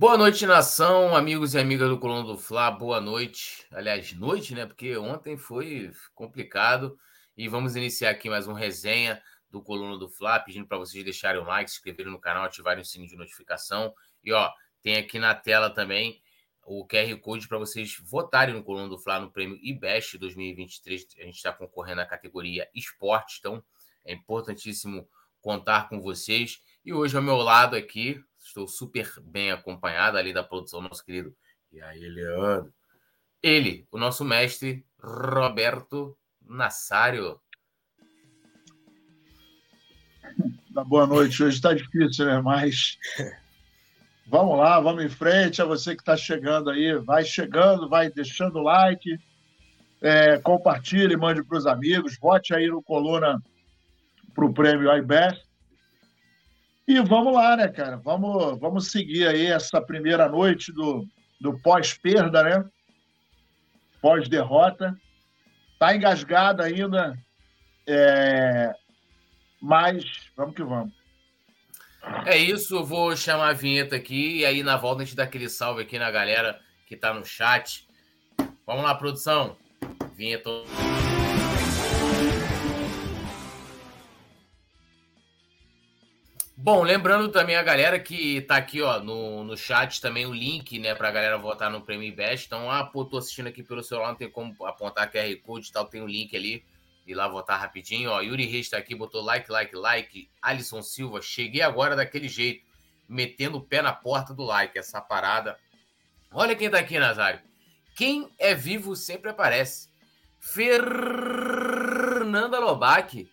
Boa noite, nação, amigos e amigas do Coluna do Fla. Boa noite. Aliás, noite, né? Porque ontem foi complicado. E vamos iniciar aqui mais um resenha do Coluna do Fla, pedindo para vocês deixarem o like, se inscreverem no canal, ativarem o sininho de notificação. E ó, tem aqui na tela também o QR Code para vocês votarem no Coluna do Fla no prêmio IBEST 2023. A gente está concorrendo na categoria Esporte, então é importantíssimo contar com vocês. E hoje ao meu lado aqui, Estou super bem acompanhado ali da produção, nosso querido. E aí, Leandro? Ele, o nosso mestre, Roberto Nassário. Boa noite. Hoje está difícil, né? Mas vamos lá, vamos em frente. A você que está chegando aí, vai chegando, vai deixando o like, é, compartilhe, mande para os amigos, vote aí no Coluna para o prêmio iBest. E vamos lá, né, cara? Vamos, vamos seguir aí essa primeira noite do, do pós-perda, né? Pós-derrota. Tá engasgado ainda, é... mas vamos que vamos. É isso, eu vou chamar a vinheta aqui e aí na volta a gente dá aquele salve aqui na galera que tá no chat. Vamos lá, produção. Vinheta. Bom, lembrando também a galera que tá aqui, ó, no, no chat também o link, né, pra galera votar no Prêmio Best. Então, ah, pô, tô assistindo aqui pelo celular, não tem como apontar QR Code e tal, tem o um link ali. E lá votar rapidinho, ó. Yuri Reis tá aqui, botou like, like, like. Alisson Silva, cheguei agora daquele jeito, metendo o pé na porta do like, essa parada. Olha quem tá aqui, Nazário. Quem é vivo sempre aparece. Fernanda Lobac.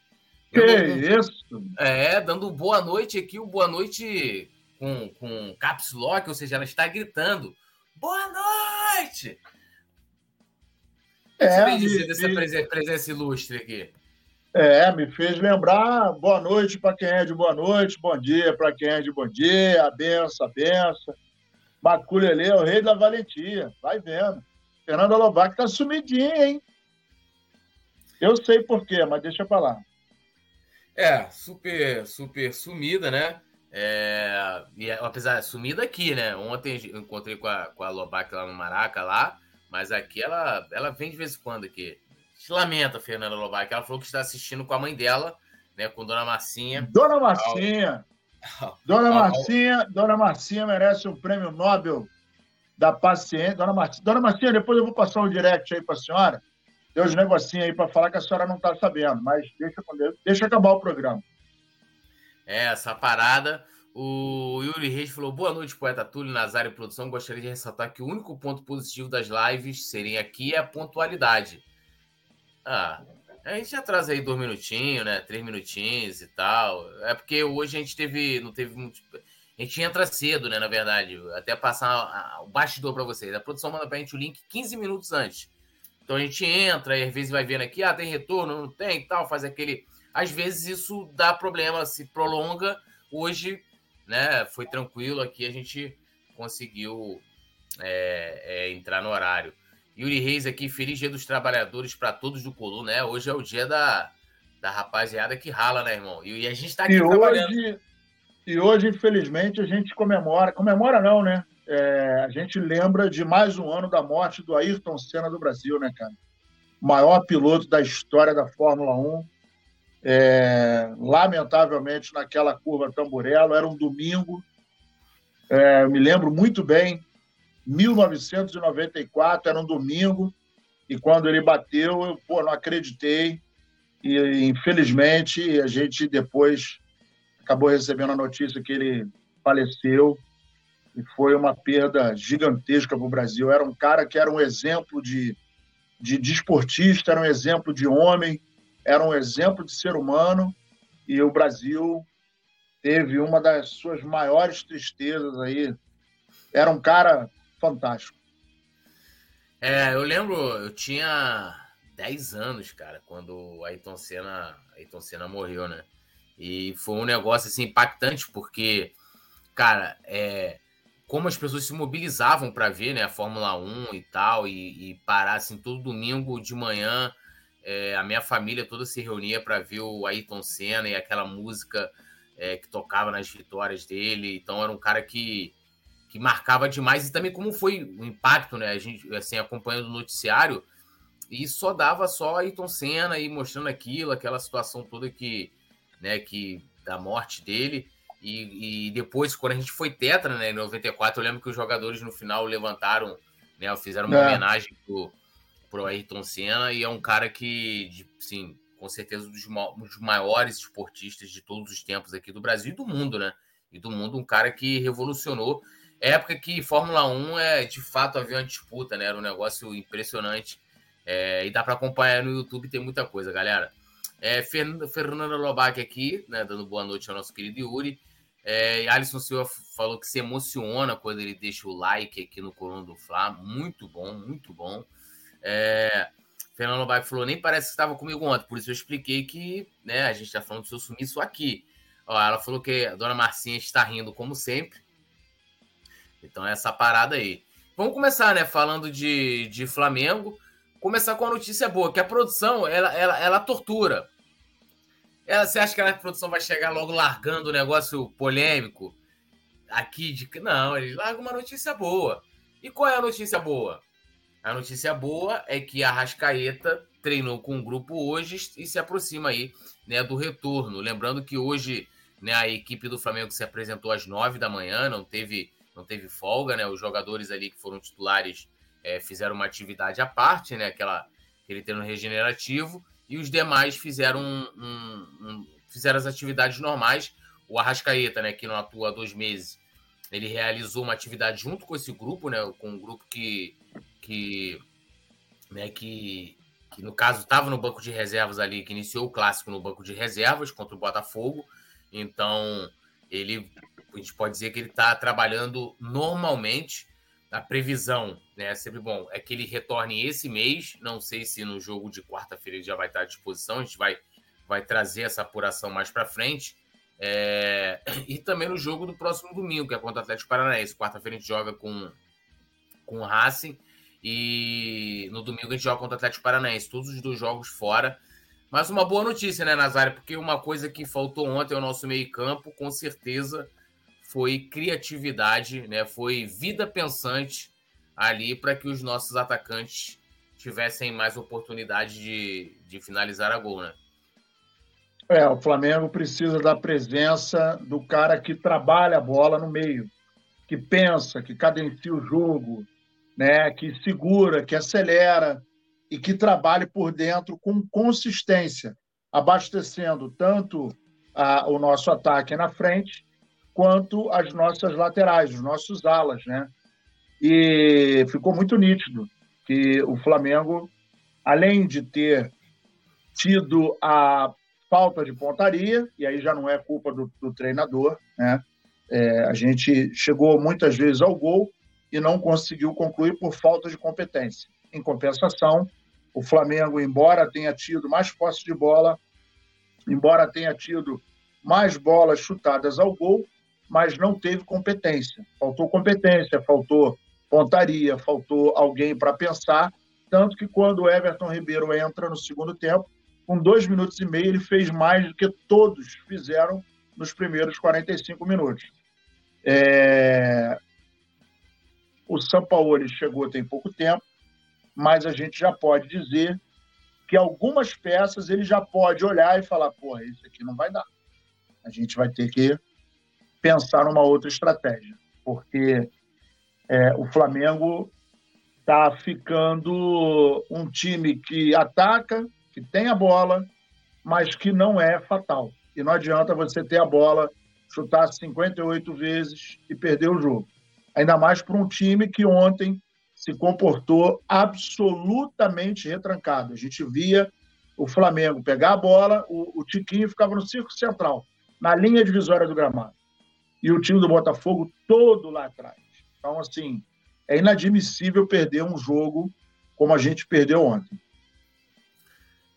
Que isso? É, dando boa noite aqui, o boa noite com, com caps lock, ou seja, ela está gritando: Boa noite! O é, que você dizer dessa me... presença ilustre aqui? É, me fez lembrar boa noite para quem é de boa noite, bom dia para quem é de bom dia, a benção, a benção. Maculelê é o rei da valentia, vai vendo. Fernanda Lobac tá sumidinha, hein? Eu sei por quê, mas deixa pra lá. É, super, super sumida, né? É, e apesar sumida aqui, né? Ontem eu encontrei com a, com a Lobac lá no Maraca, lá, mas aqui ela, ela vem de vez em quando aqui. Se lamenta, Fernanda Lobac. Ela falou que está assistindo com a mãe dela, né? Com Dona Marcinha. Dona Marcinha! Dona Marcinha, Dona Marcinha merece um prêmio Nobel da paciência. Dona Marcinha, Dona Marcinha, depois eu vou passar um direct aí para a senhora tem uns negocinhos aí para falar que a senhora não está sabendo, mas deixa, deixa acabar o programa. É, essa parada. O Yuri Reis falou: boa noite, poeta Túlio, Nazário Produção. Gostaria de ressaltar que o único ponto positivo das lives serem aqui é a pontualidade. Ah, a gente já traz aí dois minutinhos, né? Três minutinhos e tal. É porque hoje a gente teve. Não teve muito. A gente entra cedo, né? Na verdade. Até passar o bastidor para vocês. A produção manda pra gente o link 15 minutos antes. Então a gente entra e às vezes vai vendo aqui, ah, tem retorno, não tem tal, faz aquele. Às vezes isso dá problema, se prolonga. Hoje, né, foi tranquilo aqui, a gente conseguiu é, é, entrar no horário. Yuri Reis aqui, feliz dia dos trabalhadores para todos do Colu, né? Hoje é o dia da, da rapaziada que rala, né, irmão? E, e a gente está aqui e trabalhando. Hoje, e hoje, infelizmente, a gente comemora. Comemora não, né? É, a gente lembra de mais um ano da morte do Ayrton Senna do Brasil, né, cara? Maior piloto da história da Fórmula 1. É, lamentavelmente, naquela curva Tamburello, era um domingo. É, eu me lembro muito bem, 1994, era um domingo, e quando ele bateu, eu pô, não acreditei. E, infelizmente, a gente depois acabou recebendo a notícia que ele faleceu e foi uma perda gigantesca para o Brasil. Era um cara que era um exemplo de, de desportista, era um exemplo de homem, era um exemplo de ser humano, e o Brasil teve uma das suas maiores tristezas aí. Era um cara fantástico. É, eu lembro, eu tinha 10 anos, cara, quando Ayrton Senna, Ayrton Senna morreu, né? E foi um negócio assim impactante porque, cara, é, como as pessoas se mobilizavam para ver né, a Fórmula 1 e tal, e, e parar assim, todo domingo de manhã, é, a minha família toda se reunia para ver o Ayrton Senna e aquela música é, que tocava nas vitórias dele. Então era um cara que, que marcava demais e também como foi o impacto, né? A gente assim acompanhando o noticiário e só dava só Ayrton Senna aí mostrando aquilo, aquela situação toda que, né, que da morte dele. E, e, depois, quando a gente foi tetra, né, em 94, eu lembro que os jogadores no final levantaram, né, fizeram uma é. homenagem pro, pro Ayrton Senna, e é um cara que, sim, com certeza, um dos, dos maiores esportistas de todos os tempos aqui do Brasil e do mundo, né? E do mundo, um cara que revolucionou. Época que Fórmula 1 é de fato havia uma disputa, né? Era um negócio impressionante. É, e dá para acompanhar no YouTube, tem muita coisa, galera. É, Fernanda Lobac aqui, né, dando boa noite ao nosso querido Yuri. É, Alisson Silva falou que se emociona quando ele deixa o like aqui no Corono do Fla. Muito bom, muito bom. É, Fernando Lobac falou, nem parece que estava comigo ontem, por isso eu expliquei que né, a gente está falando do seu sumiço aqui. Ó, ela falou que a dona Marcinha está rindo como sempre. Então é essa parada aí. Vamos começar, né? Falando de, de Flamengo começar com a notícia boa, que a produção, ela, ela, ela tortura. Ela, você acha que a produção vai chegar logo largando o negócio polêmico aqui de não, ele larga uma notícia boa. E qual é a notícia boa? A notícia boa é que a Rascaeta treinou com o grupo hoje e se aproxima aí, né, do retorno. Lembrando que hoje, né, a equipe do Flamengo se apresentou às nove da manhã, não teve não teve folga, né? Os jogadores ali que foram titulares é, fizeram uma atividade à parte, né? Aquela, aquele treino regenerativo, e os demais fizeram, um, um, um, fizeram as atividades normais. O Arrascaeta, né, que não atua há dois meses, ele realizou uma atividade junto com esse grupo, né? Com um grupo que, que, né, que, que no caso estava no banco de reservas ali, que iniciou o clássico no banco de reservas contra o Botafogo. Então, ele a gente pode dizer que ele está trabalhando normalmente a previsão, né, é sempre bom, é que ele retorne esse mês. Não sei se no jogo de quarta-feira ele já vai estar à disposição. A gente vai, vai trazer essa apuração mais para frente. É... E também no jogo do próximo domingo, que é contra o Atlético Paranaense. Quarta-feira a gente joga com, com o Racing. E no domingo a gente joga contra o Atlético Paranaense. Todos os dois jogos fora. Mas uma boa notícia, né, Nazário? Porque uma coisa que faltou ontem ao nosso meio-campo, com certeza, foi criatividade, né? Foi vida pensante ali para que os nossos atacantes tivessem mais oportunidade de, de finalizar a gol, né? É, o Flamengo precisa da presença do cara que trabalha a bola no meio, que pensa, que cadencia o jogo, né, que segura, que acelera e que trabalhe por dentro com consistência, abastecendo tanto a, o nosso ataque na frente quanto as nossas laterais, os nossos alas, né? E ficou muito nítido que o Flamengo, além de ter tido a falta de pontaria, e aí já não é culpa do, do treinador, né? É, a gente chegou muitas vezes ao gol e não conseguiu concluir por falta de competência. Em compensação, o Flamengo, embora tenha tido mais posse de bola, embora tenha tido mais bolas chutadas ao gol, mas não teve competência. Faltou competência, faltou pontaria, faltou alguém para pensar. Tanto que quando o Everton Ribeiro entra no segundo tempo, com dois minutos e meio, ele fez mais do que todos fizeram nos primeiros 45 minutos. É... O Sampaoli chegou tem pouco tempo, mas a gente já pode dizer que algumas peças ele já pode olhar e falar: porra, isso aqui não vai dar. A gente vai ter que pensar numa outra estratégia, porque é, o Flamengo está ficando um time que ataca, que tem a bola, mas que não é fatal. E não adianta você ter a bola, chutar 58 vezes e perder o jogo. Ainda mais para um time que ontem se comportou absolutamente retrancado. A gente via o Flamengo pegar a bola, o, o Tiquinho ficava no círculo central, na linha divisória do gramado e o time do Botafogo todo lá atrás. Então, assim, é inadmissível perder um jogo como a gente perdeu ontem.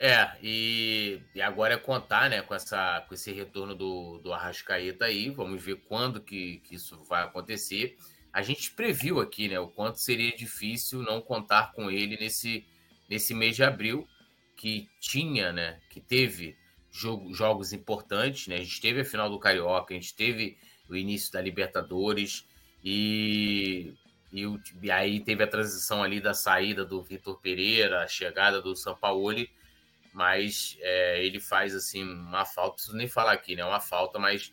É, e, e agora é contar né, com, essa, com esse retorno do, do Arrascaeta aí. Vamos ver quando que, que isso vai acontecer. A gente previu aqui né, o quanto seria difícil não contar com ele nesse, nesse mês de abril, que tinha, né, que teve jogo, jogos importantes. Né? A gente teve a final do Carioca, a gente teve o início da Libertadores. E, e, e, aí teve a transição ali da saída do Vitor Pereira, a chegada do Sampaoli, mas é, ele faz assim uma falta, preciso nem falar aqui, né? Uma falta, mas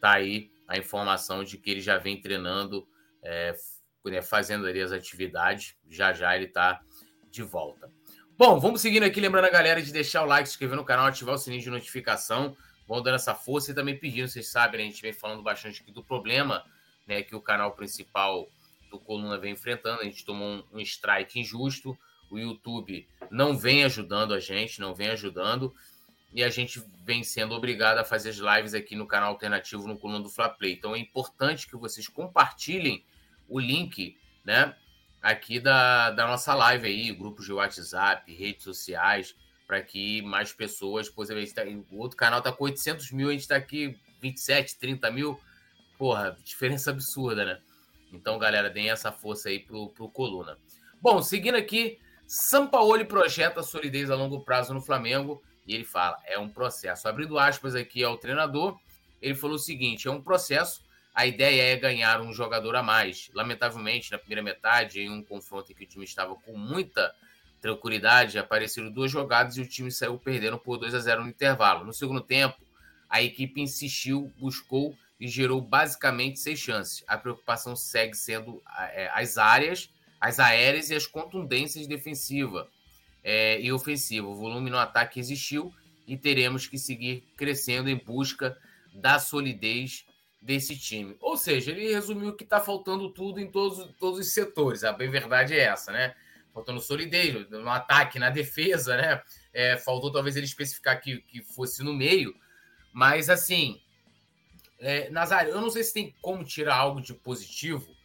tá aí a informação de que ele já vem treinando, é, né, fazendo ali as atividades. Já já ele tá de volta. Bom, vamos seguindo aqui, lembrando a galera de deixar o like, se inscrever no canal, ativar o sininho de notificação. Vão dando essa força e também pedindo, vocês sabem, né, a gente vem falando bastante aqui do problema né, que o canal principal do Coluna vem enfrentando. A gente tomou um, um strike injusto. O YouTube não vem ajudando a gente, não vem ajudando. E a gente vem sendo obrigado a fazer as lives aqui no canal alternativo no Coluna do Fla Play. Então é importante que vocês compartilhem o link, né? Aqui da, da nossa live aí, grupos de WhatsApp, redes sociais, para que mais pessoas. Pois, tá, o outro canal tá com 800 mil, a gente está aqui 27, 30 mil porra, diferença absurda, né? Então, galera, deem essa força aí pro, pro Coluna. Bom, seguindo aqui, Sampaoli projeta solidez a longo prazo no Flamengo e ele fala, é um processo. Abrindo aspas aqui ao treinador, ele falou o seguinte, é um processo, a ideia é ganhar um jogador a mais. Lamentavelmente, na primeira metade, em um confronto em que o time estava com muita tranquilidade, apareceram duas jogadas e o time saiu perdendo por 2 a 0 no intervalo. No segundo tempo, a equipe insistiu, buscou e gerou basicamente seis chances. A preocupação segue sendo é, as áreas, as aéreas e as contundências defensiva é, e ofensiva. O volume no ataque existiu e teremos que seguir crescendo em busca da solidez desse time. Ou seja, ele resumiu que está faltando tudo em todos, todos os setores. A bem verdade é essa, né? Faltando solidez no ataque, na defesa, né? É, faltou talvez ele especificar que, que fosse no meio, mas assim, é, Nazário, eu não sei se tem como tirar algo de positivo,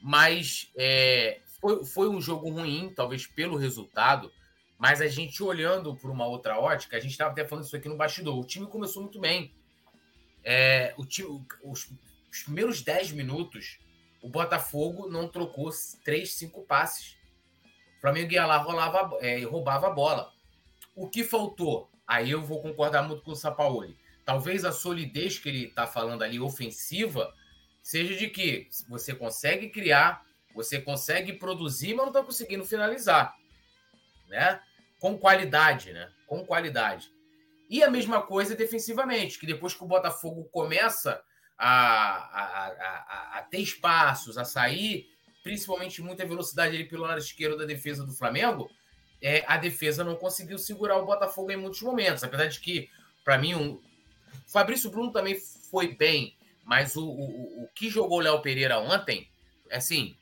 mas é, foi, foi um jogo ruim, talvez pelo resultado, mas a gente olhando por uma outra ótica, a gente estava até falando isso aqui no bastidor. O time começou muito bem. É, o time, os, os primeiros 10 minutos, o Botafogo não trocou 3, 5 passes. O Flamengo ia lá, rolava, é, roubava a bola. O que faltou? Aí eu vou concordar muito com o Sapaoli talvez a solidez que ele está falando ali, ofensiva, seja de que você consegue criar, você consegue produzir, mas não está conseguindo finalizar, né? Com qualidade, né? Com qualidade. E a mesma coisa defensivamente, que depois que o Botafogo começa a, a, a, a ter espaços, a sair, principalmente muita velocidade ali pelo lado esquerdo da defesa do Flamengo, é, a defesa não conseguiu segurar o Botafogo em muitos momentos. Apesar de que, para mim, um, o Fabrício Bruno também foi bem, mas o, o, o que jogou o Léo Pereira ontem, assim,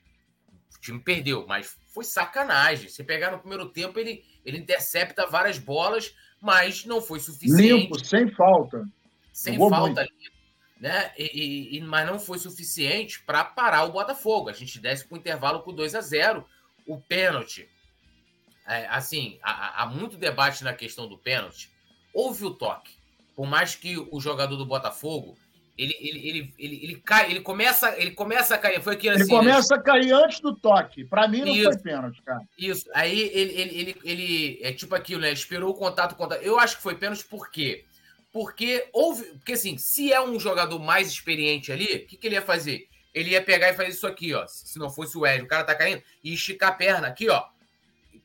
o time perdeu, mas foi sacanagem. Se pegar no primeiro tempo, ele, ele intercepta várias bolas, mas não foi suficiente. Limpo, sem falta. Sem Jogou falta ali. Né? E, e, mas não foi suficiente para parar o Botafogo. A gente desce para o intervalo com 2 a 0 O pênalti. É, assim, há, há muito debate na questão do pênalti. Houve o toque por mais que o jogador do Botafogo ele, ele, ele, ele, ele, cai, ele começa, ele começa a cair. Foi aquilo assim. Ele né? começa né? a cair antes do toque. Para mim não isso, foi pênalti, cara. Isso. Aí ele, ele, ele, ele, é tipo aquilo, né? Esperou o contato, contato. Eu acho que foi pênalti por quê? Porque houve. Porque assim, se é um jogador mais experiente ali, o que, que ele ia fazer? Ele ia pegar e fazer isso aqui, ó. Se não fosse o Wesley, o cara tá caindo, e esticar a perna aqui, ó.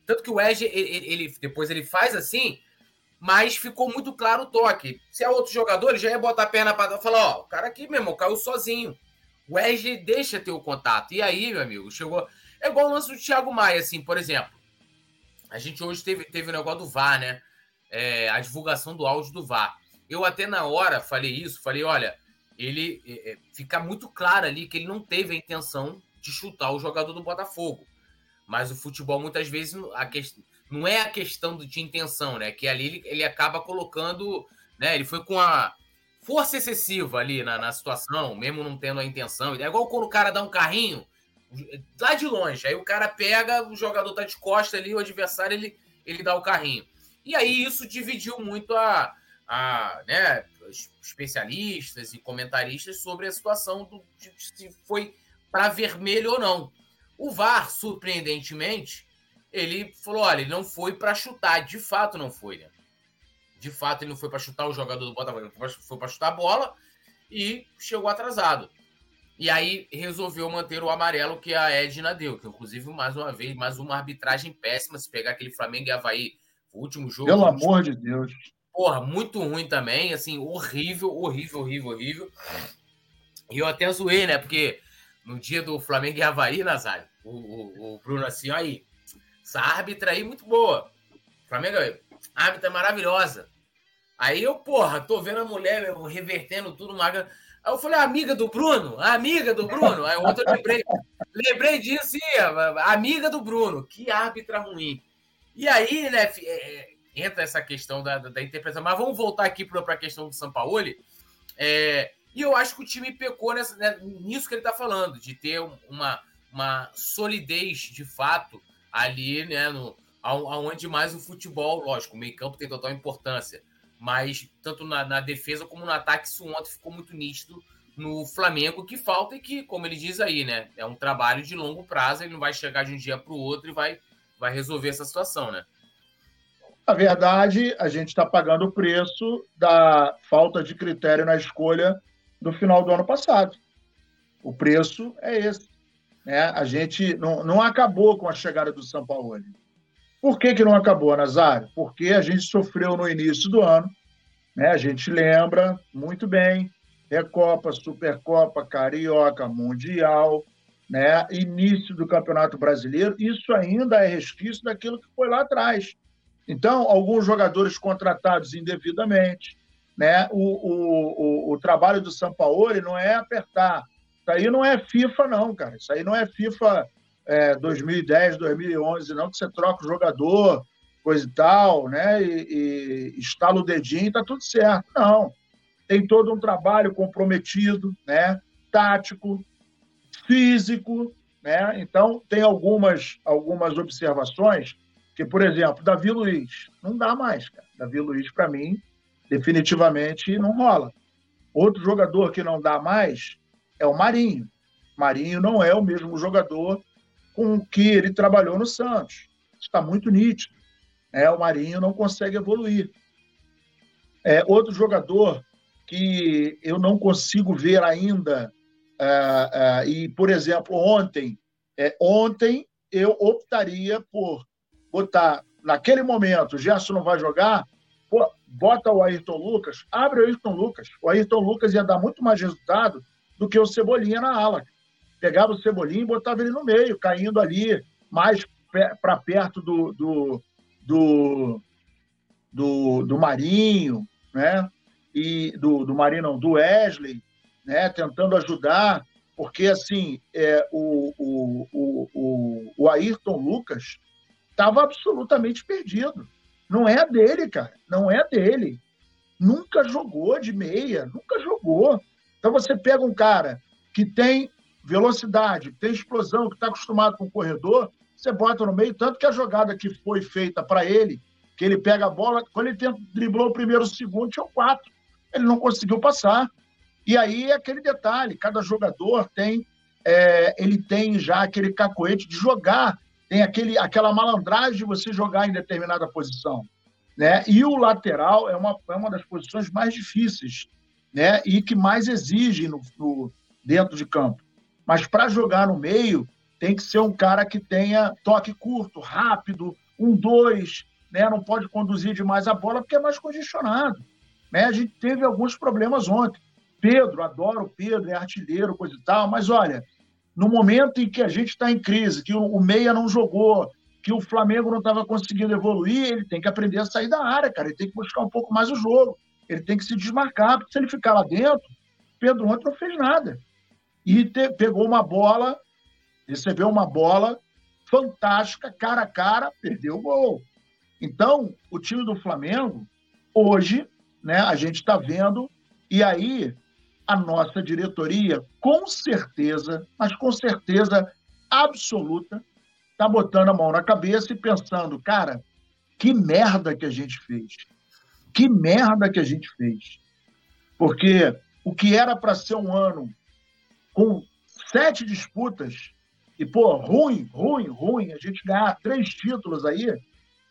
Tanto que o Wesley, ele, ele, depois ele faz assim, mas ficou muito claro o toque. Se é outro jogador, ele já ia botar a perna para falar, ó, o cara aqui, meu irmão, caiu sozinho. O Wesley deixa ter o contato. E aí, meu amigo, chegou. É igual o lance do Thiago Maia, assim, por exemplo. A gente hoje teve, teve o negócio do VAR, né? É, a divulgação do áudio do VAR. Eu até na hora falei isso, falei, olha, ele é, é fica muito claro ali que ele não teve a intenção de chutar o jogador do Botafogo. Mas o futebol, muitas vezes, a questão não é a questão de intenção, né? Que ali ele, ele acaba colocando, né? Ele foi com a força excessiva ali na, na situação, mesmo não tendo a intenção. É igual quando o cara dá um carrinho lá de longe, aí o cara pega, o jogador tá de costa ali, o adversário ele, ele dá o carrinho. E aí isso dividiu muito a, a né, especialistas e comentaristas sobre a situação do, de, se foi para vermelho ou não. O VAR, surpreendentemente, ele falou: olha, ele não foi para chutar. De fato, não foi, né? De fato, ele não foi para chutar o jogador do Botafogo, foi para chutar a bola e chegou atrasado. E aí resolveu manter o amarelo que a Edna deu, que inclusive, mais uma vez, mais uma arbitragem péssima. Se pegar aquele Flamengo e Havaí, o último jogo. Pelo amor de Deus. Porra, muito ruim também, assim, horrível, horrível, horrível, horrível. E eu até zoei, né? Porque no dia do Flamengo e Havaí, Nazário, o, o, o Bruno assim, aí, essa árbitra aí muito boa. Flamengo, árbitra maravilhosa. Aí eu, porra, tô vendo a mulher meu, revertendo tudo, maga. Aí eu falei, amiga do Bruno, amiga do Bruno. Aí ontem eu lembrei, lembrei disso, sim, amiga do Bruno. Que árbitra ruim. E aí, né, é, entra essa questão da, da, interpretação. Mas vamos voltar aqui para a questão do Sampaoli. É, e eu acho que o time pecou nessa, né, nisso que ele está falando, de ter uma, uma solidez de fato ali, né, no, aonde mais o futebol, lógico, o meio campo tem total importância, mas tanto na, na, defesa como no ataque, isso ontem ficou muito nítido no Flamengo, que falta e que, como ele diz aí, né, é um trabalho de longo prazo, ele não vai chegar de um dia para o outro e vai, vai resolver essa situação, né? Na verdade, a gente está pagando o preço da falta de critério na escolha do final do ano passado. O preço é esse. Né? A gente não, não acabou com a chegada do São Paulo. Por que, que não acabou, Nazário? Porque a gente sofreu no início do ano, né? a gente lembra muito bem, Recopa, Supercopa, Carioca, Mundial, né? início do Campeonato Brasileiro, isso ainda é resquício daquilo que foi lá atrás. Então, alguns jogadores contratados indevidamente, né? O, o, o, o trabalho do Sampaoli não é apertar. Isso aí não é FIFA, não, cara. Isso aí não é FIFA é, 2010, 2011, não, que você troca o jogador, coisa e tal, né? E, e estala o dedinho e tá tudo certo. Não. Tem todo um trabalho comprometido, né? Tático, físico, né? Então, tem algumas, algumas observações que, por exemplo, Davi Luiz, não dá mais, cara. Davi Luiz, para mim, definitivamente não rola. Outro jogador que não dá mais é o Marinho. Marinho não é o mesmo jogador com o que ele trabalhou no Santos. Está muito nítido. É, o Marinho não consegue evoluir. É, outro jogador que eu não consigo ver ainda, é, é, e, por exemplo, ontem, é, ontem eu optaria por botar, naquele momento, o Gerson não vai jogar, pô, bota o Ayrton Lucas, abre o Ayrton Lucas. O Ayrton Lucas ia dar muito mais resultado do que o Cebolinha na ala. Pegava o Cebolinha e botava ele no meio, caindo ali mais para perto do, do, do, do, do Marinho, né? E do, do Marinho, não, do Wesley, né? Tentando ajudar, porque assim, é, o, o, o, o, o Ayrton Lucas estava absolutamente perdido. Não é dele, cara. Não é dele. Nunca jogou de meia, nunca jogou. Então você pega um cara que tem velocidade, que tem explosão, que está acostumado com o corredor, você bota no meio, tanto que a jogada que foi feita para ele, que ele pega a bola, quando ele tenta, driblou o primeiro, o segundo, tinha quatro. Ele não conseguiu passar. E aí é aquele detalhe, cada jogador tem, é, ele tem já aquele cacoete de jogar tem aquele, aquela malandragem de você jogar em determinada posição. Né? E o lateral é uma, é uma das posições mais difíceis né? e que mais exige no, no dentro de campo. Mas para jogar no meio, tem que ser um cara que tenha toque curto, rápido, um, dois, né? não pode conduzir demais a bola porque é mais congestionado. Né? A gente teve alguns problemas ontem. Pedro, adoro o Pedro, é artilheiro, coisa e tal, mas olha, no momento em que a gente está em crise, que o, Meia não jogou, que o Flamengo não estava conseguindo evoluir, ele tem que aprender a sair da área, cara. Ele tem que buscar um pouco mais o jogo. Ele tem que se desmarcar, porque se ele ficar lá dentro, Pedro ontem não fez nada. E te, pegou uma bola, recebeu uma bola fantástica, cara a cara, perdeu o gol. Então, o time do Flamengo, hoje, né, a gente está vendo, e aí a nossa diretoria, com certeza, mas com certeza absoluta, está botando a mão na cabeça e pensando, cara, que merda que a gente fez. Que merda que a gente fez. Porque o que era para ser um ano com sete disputas, e, pô, ruim, ruim, ruim, a gente ganhar três títulos aí,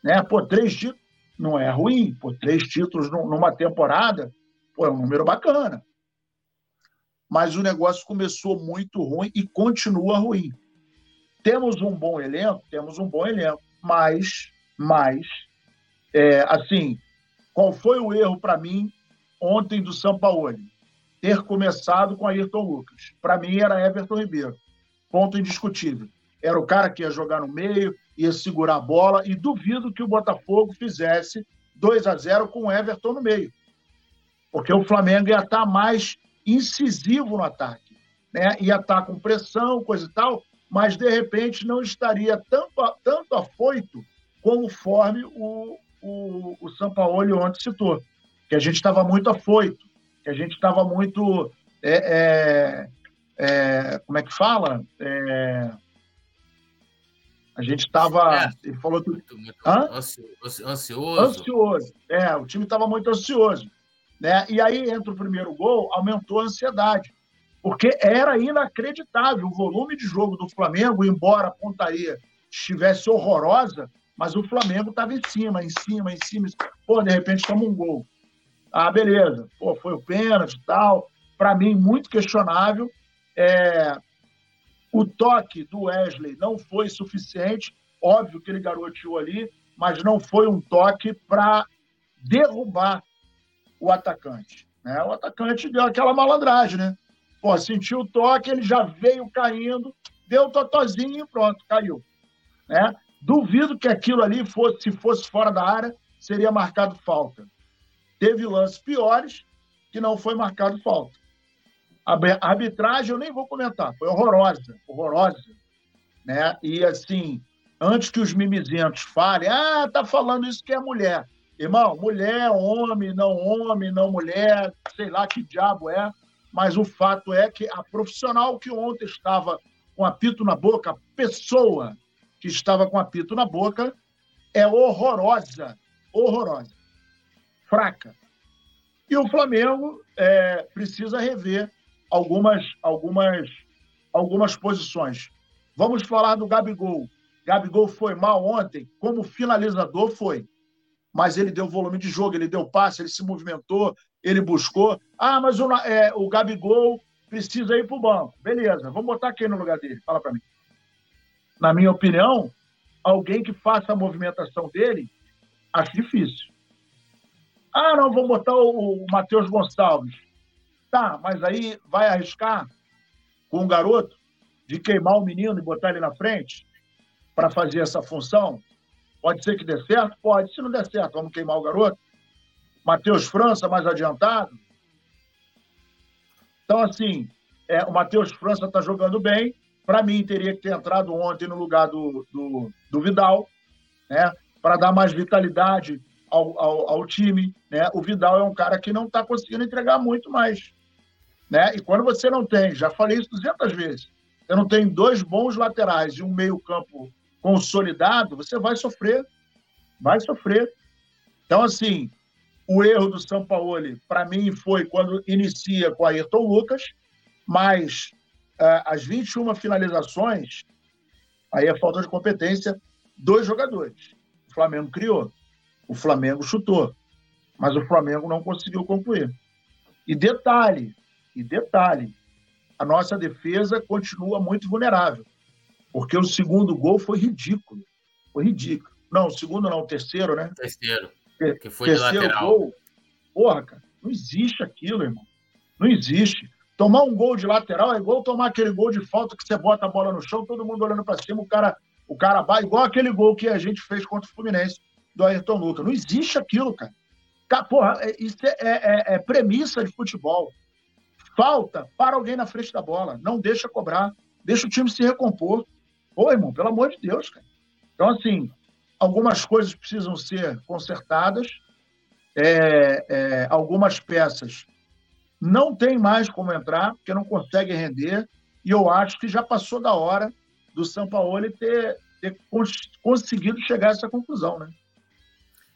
né? Pô, três títulos não é ruim, pô, três títulos numa temporada, pô, é um número bacana. Mas o negócio começou muito ruim e continua ruim. Temos um bom elenco, temos um bom elenco, mas, mas, é, assim, qual foi o erro para mim ontem do São Paulo? Ter começado com Ayrton Lucas. Para mim era Everton Ribeiro. Ponto indiscutível. Era o cara que ia jogar no meio, ia segurar a bola, e duvido que o Botafogo fizesse 2 a 0 com o Everton no meio. Porque o Flamengo ia estar mais incisivo no ataque. Né? Ia estar com pressão, coisa e tal, mas de repente não estaria tanto, tanto afoito conforme o, o, o Sampaoli ontem citou, que a gente estava muito afoito, que a gente estava muito. É, é, é, como é que fala? É, a gente estava. É, ele falou. Muito, muito ansioso. Ansioso. É, o time estava muito ansioso. Né? E aí entra o primeiro gol, aumentou a ansiedade porque era inacreditável o volume de jogo do Flamengo, embora a pontaria estivesse horrorosa, mas o Flamengo estava em cima, em cima, em cima. Pô, de repente toma um gol. Ah, beleza. Pô, foi o pênalti e tal. Para mim, muito questionável. É... O toque do Wesley não foi suficiente. Óbvio que ele garoteou ali, mas não foi um toque para derrubar o atacante. Né? O atacante deu aquela malandragem, né? Pô, sentiu o toque, ele já veio caindo, deu o totozinho e pronto, caiu. Né? Duvido que aquilo ali, fosse, se fosse fora da área, seria marcado falta. Teve lances piores que não foi marcado falta. A arbitragem eu nem vou comentar, foi horrorosa, horrorosa. Né? E assim, antes que os mimizentos falem, ah, tá falando isso que é mulher. Irmão, mulher, homem, não homem, não mulher, sei lá que diabo é mas o fato é que a profissional que ontem estava com apito na boca, a pessoa que estava com apito na boca, é horrorosa, horrorosa, fraca. E o Flamengo é, precisa rever algumas, algumas, algumas posições. Vamos falar do Gabigol. Gabigol foi mal ontem, como finalizador foi mas ele deu volume de jogo, ele deu passe, ele se movimentou, ele buscou. Ah, mas o, é, o Gabigol precisa ir para o banco. Beleza, vamos botar quem no lugar dele? Fala para mim. Na minha opinião, alguém que faça a movimentação dele, acho difícil. Ah, não, vamos botar o, o Matheus Gonçalves. Tá, mas aí vai arriscar com um garoto de queimar o menino e botar ele na frente para fazer essa função? Pode ser que dê certo? Pode. Se não der certo, vamos queimar o garoto. Matheus França mais adiantado. Então, assim, é, o Matheus França está jogando bem. Para mim, teria que ter entrado ontem no lugar do, do, do Vidal, né? Para dar mais vitalidade ao, ao, ao, time. Né? O Vidal é um cara que não está conseguindo entregar muito mais. Né? E quando você não tem, já falei isso 200 vezes, você não tem dois bons laterais e um meio-campo consolidado, você vai sofrer. Vai sofrer. Então, assim, o erro do São Paulo, para mim, foi quando inicia com a Ayrton Lucas, mas uh, as 21 finalizações, aí é falta de competência dos jogadores. O Flamengo criou, o Flamengo chutou, mas o Flamengo não conseguiu concluir. E detalhe, e detalhe, a nossa defesa continua muito vulnerável. Porque o segundo gol foi ridículo. Foi ridículo. Não, o segundo não, o terceiro, né? Terceiro. Que foi terceiro de lateral. Gol. Porra, cara, não existe aquilo, irmão. Não existe. Tomar um gol de lateral é igual tomar aquele gol de falta que você bota a bola no chão, todo mundo olhando para cima, o cara, o cara vai, igual aquele gol que a gente fez contra o Fluminense do Ayrton Lucas. Não existe aquilo, cara. cara porra, é, isso é, é, é premissa de futebol. Falta para alguém na frente da bola. Não deixa cobrar. Deixa o time se recompor. Pô, irmão, pelo amor de Deus, cara. Então, assim, algumas coisas precisam ser consertadas, é, é, algumas peças não tem mais como entrar, porque não consegue render, e eu acho que já passou da hora do São Paulo ter, ter conseguido chegar a essa conclusão, né?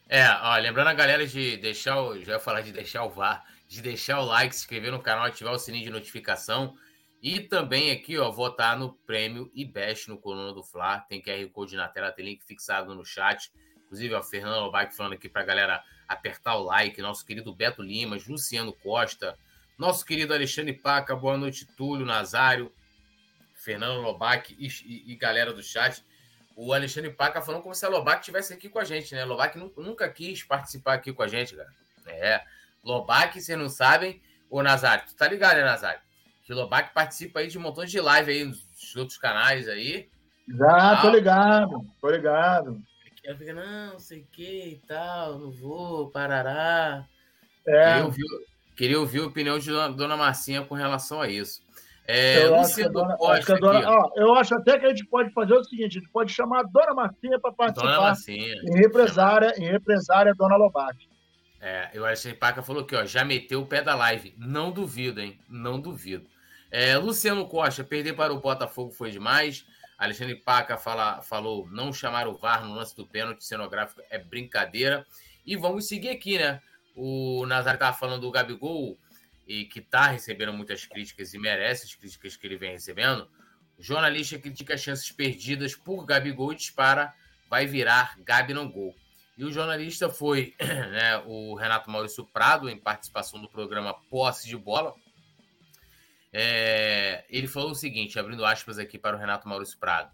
É, ó, lembrando a galera de deixar o. Já ia falar de deixar o VAR, de deixar o like, se inscrever no canal, ativar o sininho de notificação. E também aqui, ó, votar no prêmio e no Coluna do Fla. Tem QR Code na tela, tem link fixado no chat. Inclusive, ó, Fernando Albac falando aqui pra galera apertar o like. Nosso querido Beto Limas, Luciano Costa, Nosso querido Alexandre Paca, boa noite, Túlio, Nazário, Fernando Lobac e, e, e galera do chat. O Alexandre Paca falando como se a Lobac estivesse aqui com a gente, né? Lobac nunca quis participar aqui com a gente, cara. É. Lobac, vocês não sabem. Ô, Nazário, tu tá ligado, né, Nazário? Que o Lobac participa aí de um montão de live aí nos outros canais aí. Já, tô ligado, tô ligado. Ela fica, não, sei o que e tal, não vou, parará. É. Queria ouvir, queria ouvir a opinião de Dona Marcinha com relação a isso. É, eu, acho dona, acho dona, ó, eu acho até que a gente pode fazer o seguinte: a gente pode chamar a Dona Marcinha para participar. Dona Marcinha. Em represária, em represária Dona Lobac. É, eu acho que Paca falou que ó, já meteu o pé da live. Não duvido, hein? Não duvido. É, Luciano Costa, perder para o Botafogo foi demais. Alexandre Paca fala, falou não chamar o VAR no lance do pênalti cenográfico é brincadeira. E vamos seguir aqui, né? O Nazário estava falando do Gabigol e que está recebendo muitas críticas e merece as críticas que ele vem recebendo. O jornalista critica chances perdidas por Gabigol e dispara, vai virar Gabi não gol. E o jornalista foi né, o Renato Maurício Prado, em participação do programa Posse de Bola. É, ele falou o seguinte, abrindo aspas aqui para o Renato Maurício Prado.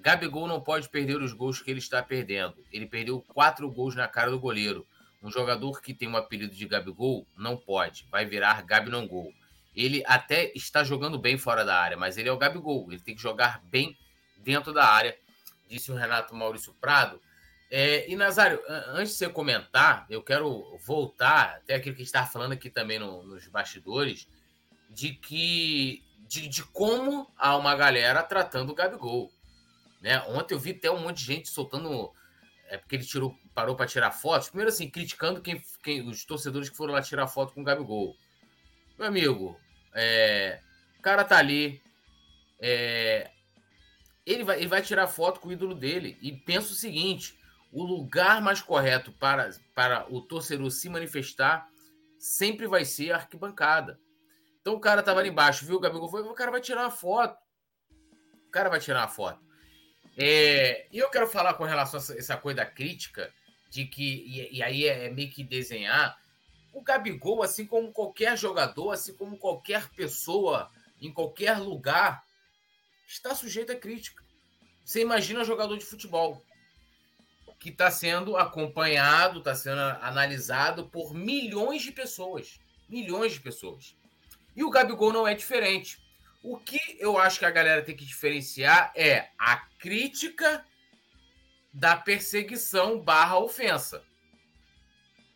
Gabigol não pode perder os gols que ele está perdendo. Ele perdeu quatro gols na cara do goleiro. Um jogador que tem o um apelido de Gabigol não pode. Vai virar Gabi não gol. Ele até está jogando bem fora da área, mas ele é o Gabigol. Ele tem que jogar bem dentro da área, disse o Renato Maurício Prado. É, e Nazário, antes de você comentar, eu quero voltar até aquilo que estava falando aqui também no, nos bastidores de que de, de, como há uma galera tratando o Gabigol. Né? Ontem eu vi até um monte de gente soltando. É porque ele tirou, parou para tirar fotos. Primeiro, assim, criticando quem, quem, os torcedores que foram lá tirar foto com o Gabigol. Meu amigo, é, o cara tá ali. É, ele, vai, ele vai tirar foto com o ídolo dele. E pensa o seguinte: o lugar mais correto para, para o torcedor se manifestar sempre vai ser a arquibancada. Então o cara tava ali embaixo, viu? O Gabigol foi, o cara vai tirar uma foto. O cara vai tirar uma foto. É, e eu quero falar com relação a essa coisa da crítica, de que, e, e aí é, é meio que desenhar. O Gabigol, assim como qualquer jogador, assim como qualquer pessoa, em qualquer lugar, está sujeito a crítica. Você imagina um jogador de futebol que está sendo acompanhado, está sendo analisado por milhões de pessoas. Milhões de pessoas. E o Gabigol não é diferente. O que eu acho que a galera tem que diferenciar é a crítica da perseguição barra ofensa.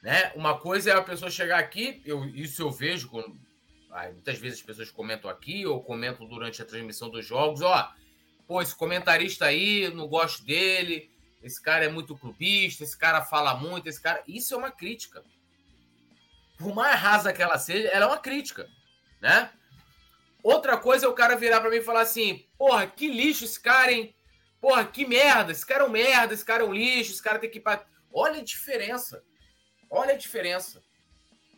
Né? Uma coisa é a pessoa chegar aqui, eu, isso eu vejo, quando, muitas vezes as pessoas comentam aqui ou comentam durante a transmissão dos jogos, ó, pô, esse comentarista aí, não gosto dele, esse cara é muito clubista, esse cara fala muito, esse cara... Isso é uma crítica. Por mais rasa que ela seja, ela é uma crítica né? Outra coisa é o cara virar para mim e falar assim: porra, que lixo esse cara, hein? Porra, que merda, esse cara é um merda, esse cara é um lixo, esse cara tem que pra... Olha a diferença. Olha a diferença.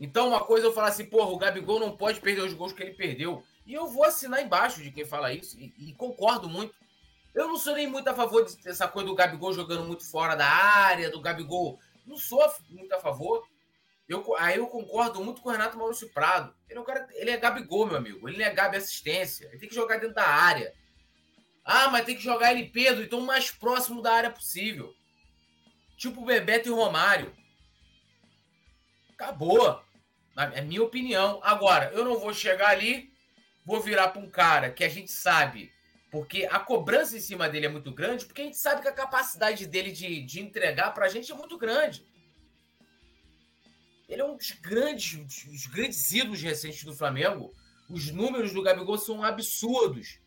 Então, uma coisa é eu falar assim, porra, o Gabigol não pode perder os gols que ele perdeu. E eu vou assinar embaixo de quem fala isso, e, e concordo muito. Eu não sou nem muito a favor dessa coisa do Gabigol jogando muito fora da área, do Gabigol. Não sou muito a favor. Eu, aí eu concordo muito com o Renato Maurício Prado. Ele é, um cara, ele é Gabigol, meu amigo. Ele não é Gabi assistência. Ele tem que jogar dentro da área. Ah, mas tem que jogar ele Pedro, então o mais próximo da área possível. Tipo Bebeto e Romário. Acabou. É minha opinião. Agora, eu não vou chegar ali, vou virar para um cara que a gente sabe, porque a cobrança em cima dele é muito grande, porque a gente sabe que a capacidade dele de, de entregar para a gente é muito grande. Ele é um dos grandes, dos grandes ídolos recentes do Flamengo. Os números do Gabigol são absurdos.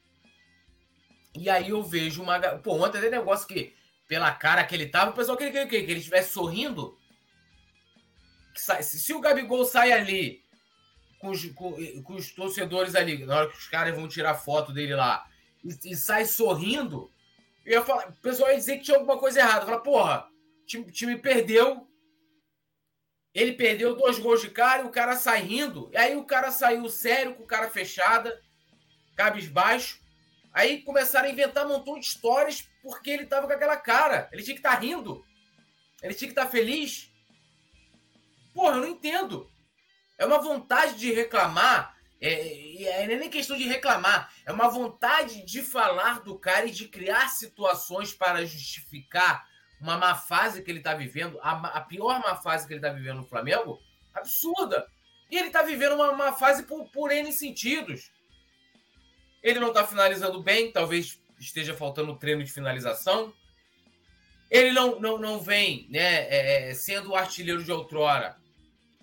E aí eu vejo uma. Pô, ontem tem negócio que, pela cara que ele tava, o pessoal queria que, que, ele estivesse sorrindo. Se, se o Gabigol sai ali com os, com, com os, torcedores ali, na hora que os caras vão tirar foto dele lá, e, e sai sorrindo, eu ia falar, o pessoal ia dizer que tinha alguma coisa errada. Falar, porra, o time, time perdeu, ele perdeu dois gols de cara e o cara sai rindo. E aí o cara saiu sério, com o cara fechada, cabisbaixo. Aí começaram a inventar um montão de histórias porque ele tava com aquela cara. Ele tinha que estar tá rindo. Ele tinha que estar tá feliz. Porra, eu não entendo. É uma vontade de reclamar. É, é, é nem questão de reclamar, é uma vontade de falar do cara e de criar situações para justificar uma má fase que ele está vivendo, a, a, pior má fase que ele está vivendo no Flamengo, absurda. E ele está vivendo uma, uma fase por, por N sentidos. Ele não está finalizando bem, talvez esteja faltando treino de finalização. Ele não, não, não vem né, é, é sendo o artilheiro de outrora,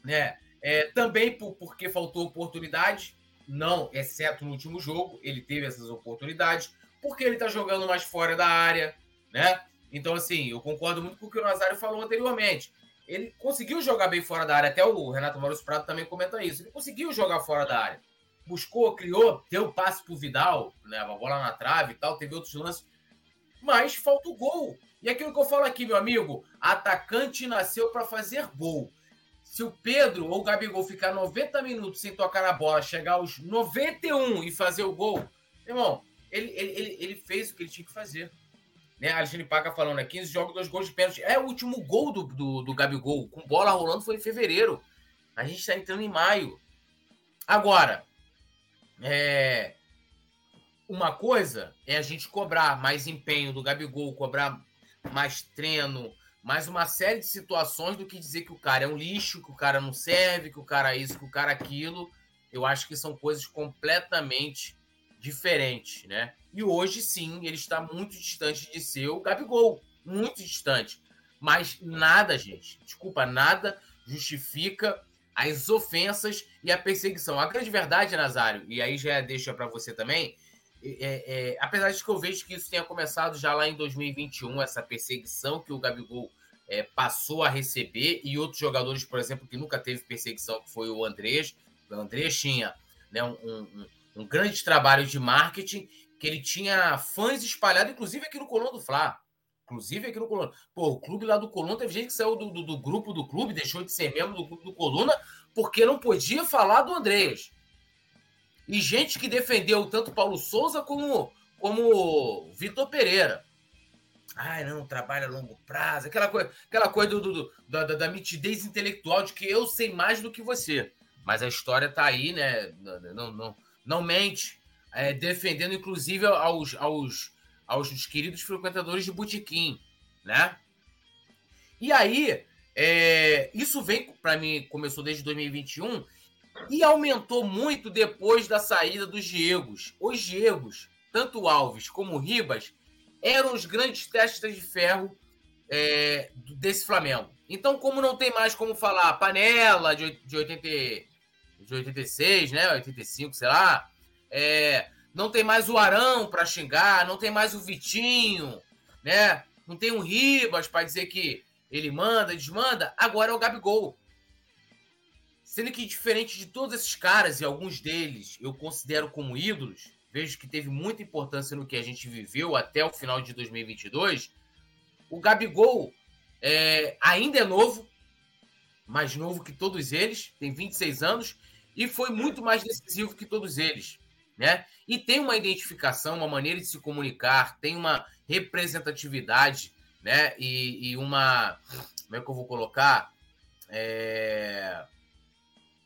né? É, também por, porque faltou oportunidade, não, exceto no último jogo, ele teve essas oportunidades, porque ele está jogando mais fora da área, né? Então, assim, eu concordo muito com o que o Nazário falou anteriormente. Ele conseguiu jogar bem fora da área, até o Renato Maurício Prado também comenta isso. Ele conseguiu jogar fora da área. Buscou, criou, deu passe pro Vidal, né? A bola na trave e tal, teve outros lances. Mas falta o gol. E aquilo que eu falo aqui, meu amigo, atacante nasceu para fazer gol. Se o Pedro ou o Gabigol ficar 90 minutos sem tocar na bola, chegar aos 91 e fazer o gol, irmão, ele, ele, ele fez o que ele tinha que fazer. Né? Alexandre Paca falando, né? 15 jogos, dois gols de pênalti. É o último gol do, do, do Gabigol, com bola rolando, foi em fevereiro. A gente está entrando em maio. Agora, é... uma coisa é a gente cobrar mais empenho do Gabigol, cobrar mais treino, mais uma série de situações do que dizer que o cara é um lixo, que o cara não serve, que o cara é isso, que o cara é aquilo. Eu acho que são coisas completamente diferentes, né? E hoje sim, ele está muito distante de ser o Gabigol, muito distante. Mas nada, gente, desculpa, nada justifica as ofensas e a perseguição. A grande verdade, Nazário, e aí já deixa para você também, é, é, apesar de que eu vejo que isso tenha começado já lá em 2021, essa perseguição que o Gabigol é, passou a receber, e outros jogadores, por exemplo, que nunca teve perseguição, que foi o Andrés. O Andrés tinha né, um, um, um, grande trabalho de marketing, que ele tinha fãs espalhados, inclusive aqui no Coluna do Fla. Inclusive aqui no Coluna. Pô, o clube lá do Coluna teve gente que saiu do, do, do grupo do clube, deixou de ser membro do clube do Coluna, porque não podia falar do Andrés e gente que defendeu tanto Paulo Souza como, como Vitor Pereira. Ai, não, trabalho a longo prazo, aquela coisa, aquela coisa do, do, da, da, mitidez intelectual de que eu sei mais do que você. Mas a história está aí, né? Não, não, não mente, é, defendendo inclusive aos, aos, aos queridos frequentadores de botequim, né? E aí, é, isso vem para mim, começou desde 2021, e aumentou muito depois da saída dos Diegos. Os Diegos, tanto Alves como Ribas, eram os grandes testes de ferro é, desse Flamengo. Então, como não tem mais como falar panela de, de, 80, de 86, né? 85, sei lá. É, não tem mais o Arão para xingar, não tem mais o Vitinho, né? Não tem um Ribas para dizer que ele manda, desmanda. Agora é o Gabigol. Sendo que, diferente de todos esses caras, e alguns deles eu considero como ídolos, vejo que teve muita importância no que a gente viveu até o final de 2022, o Gabigol é, ainda é novo, mais novo que todos eles, tem 26 anos, e foi muito mais decisivo que todos eles. Né? E tem uma identificação, uma maneira de se comunicar, tem uma representatividade, né? E, e uma. Como é que eu vou colocar? É,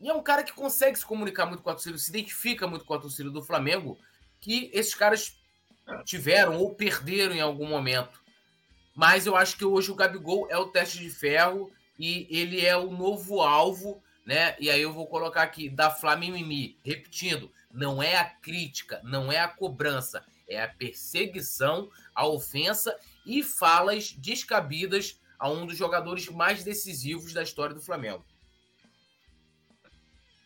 e é um cara que consegue se comunicar muito com a torcida, se identifica muito com a torcida do Flamengo, que esses caras tiveram ou perderam em algum momento. Mas eu acho que hoje o Gabigol é o teste de ferro e ele é o novo alvo, né? E aí eu vou colocar aqui da Flamimimi, repetindo, não é a crítica, não é a cobrança, é a perseguição, a ofensa e falas descabidas a um dos jogadores mais decisivos da história do Flamengo.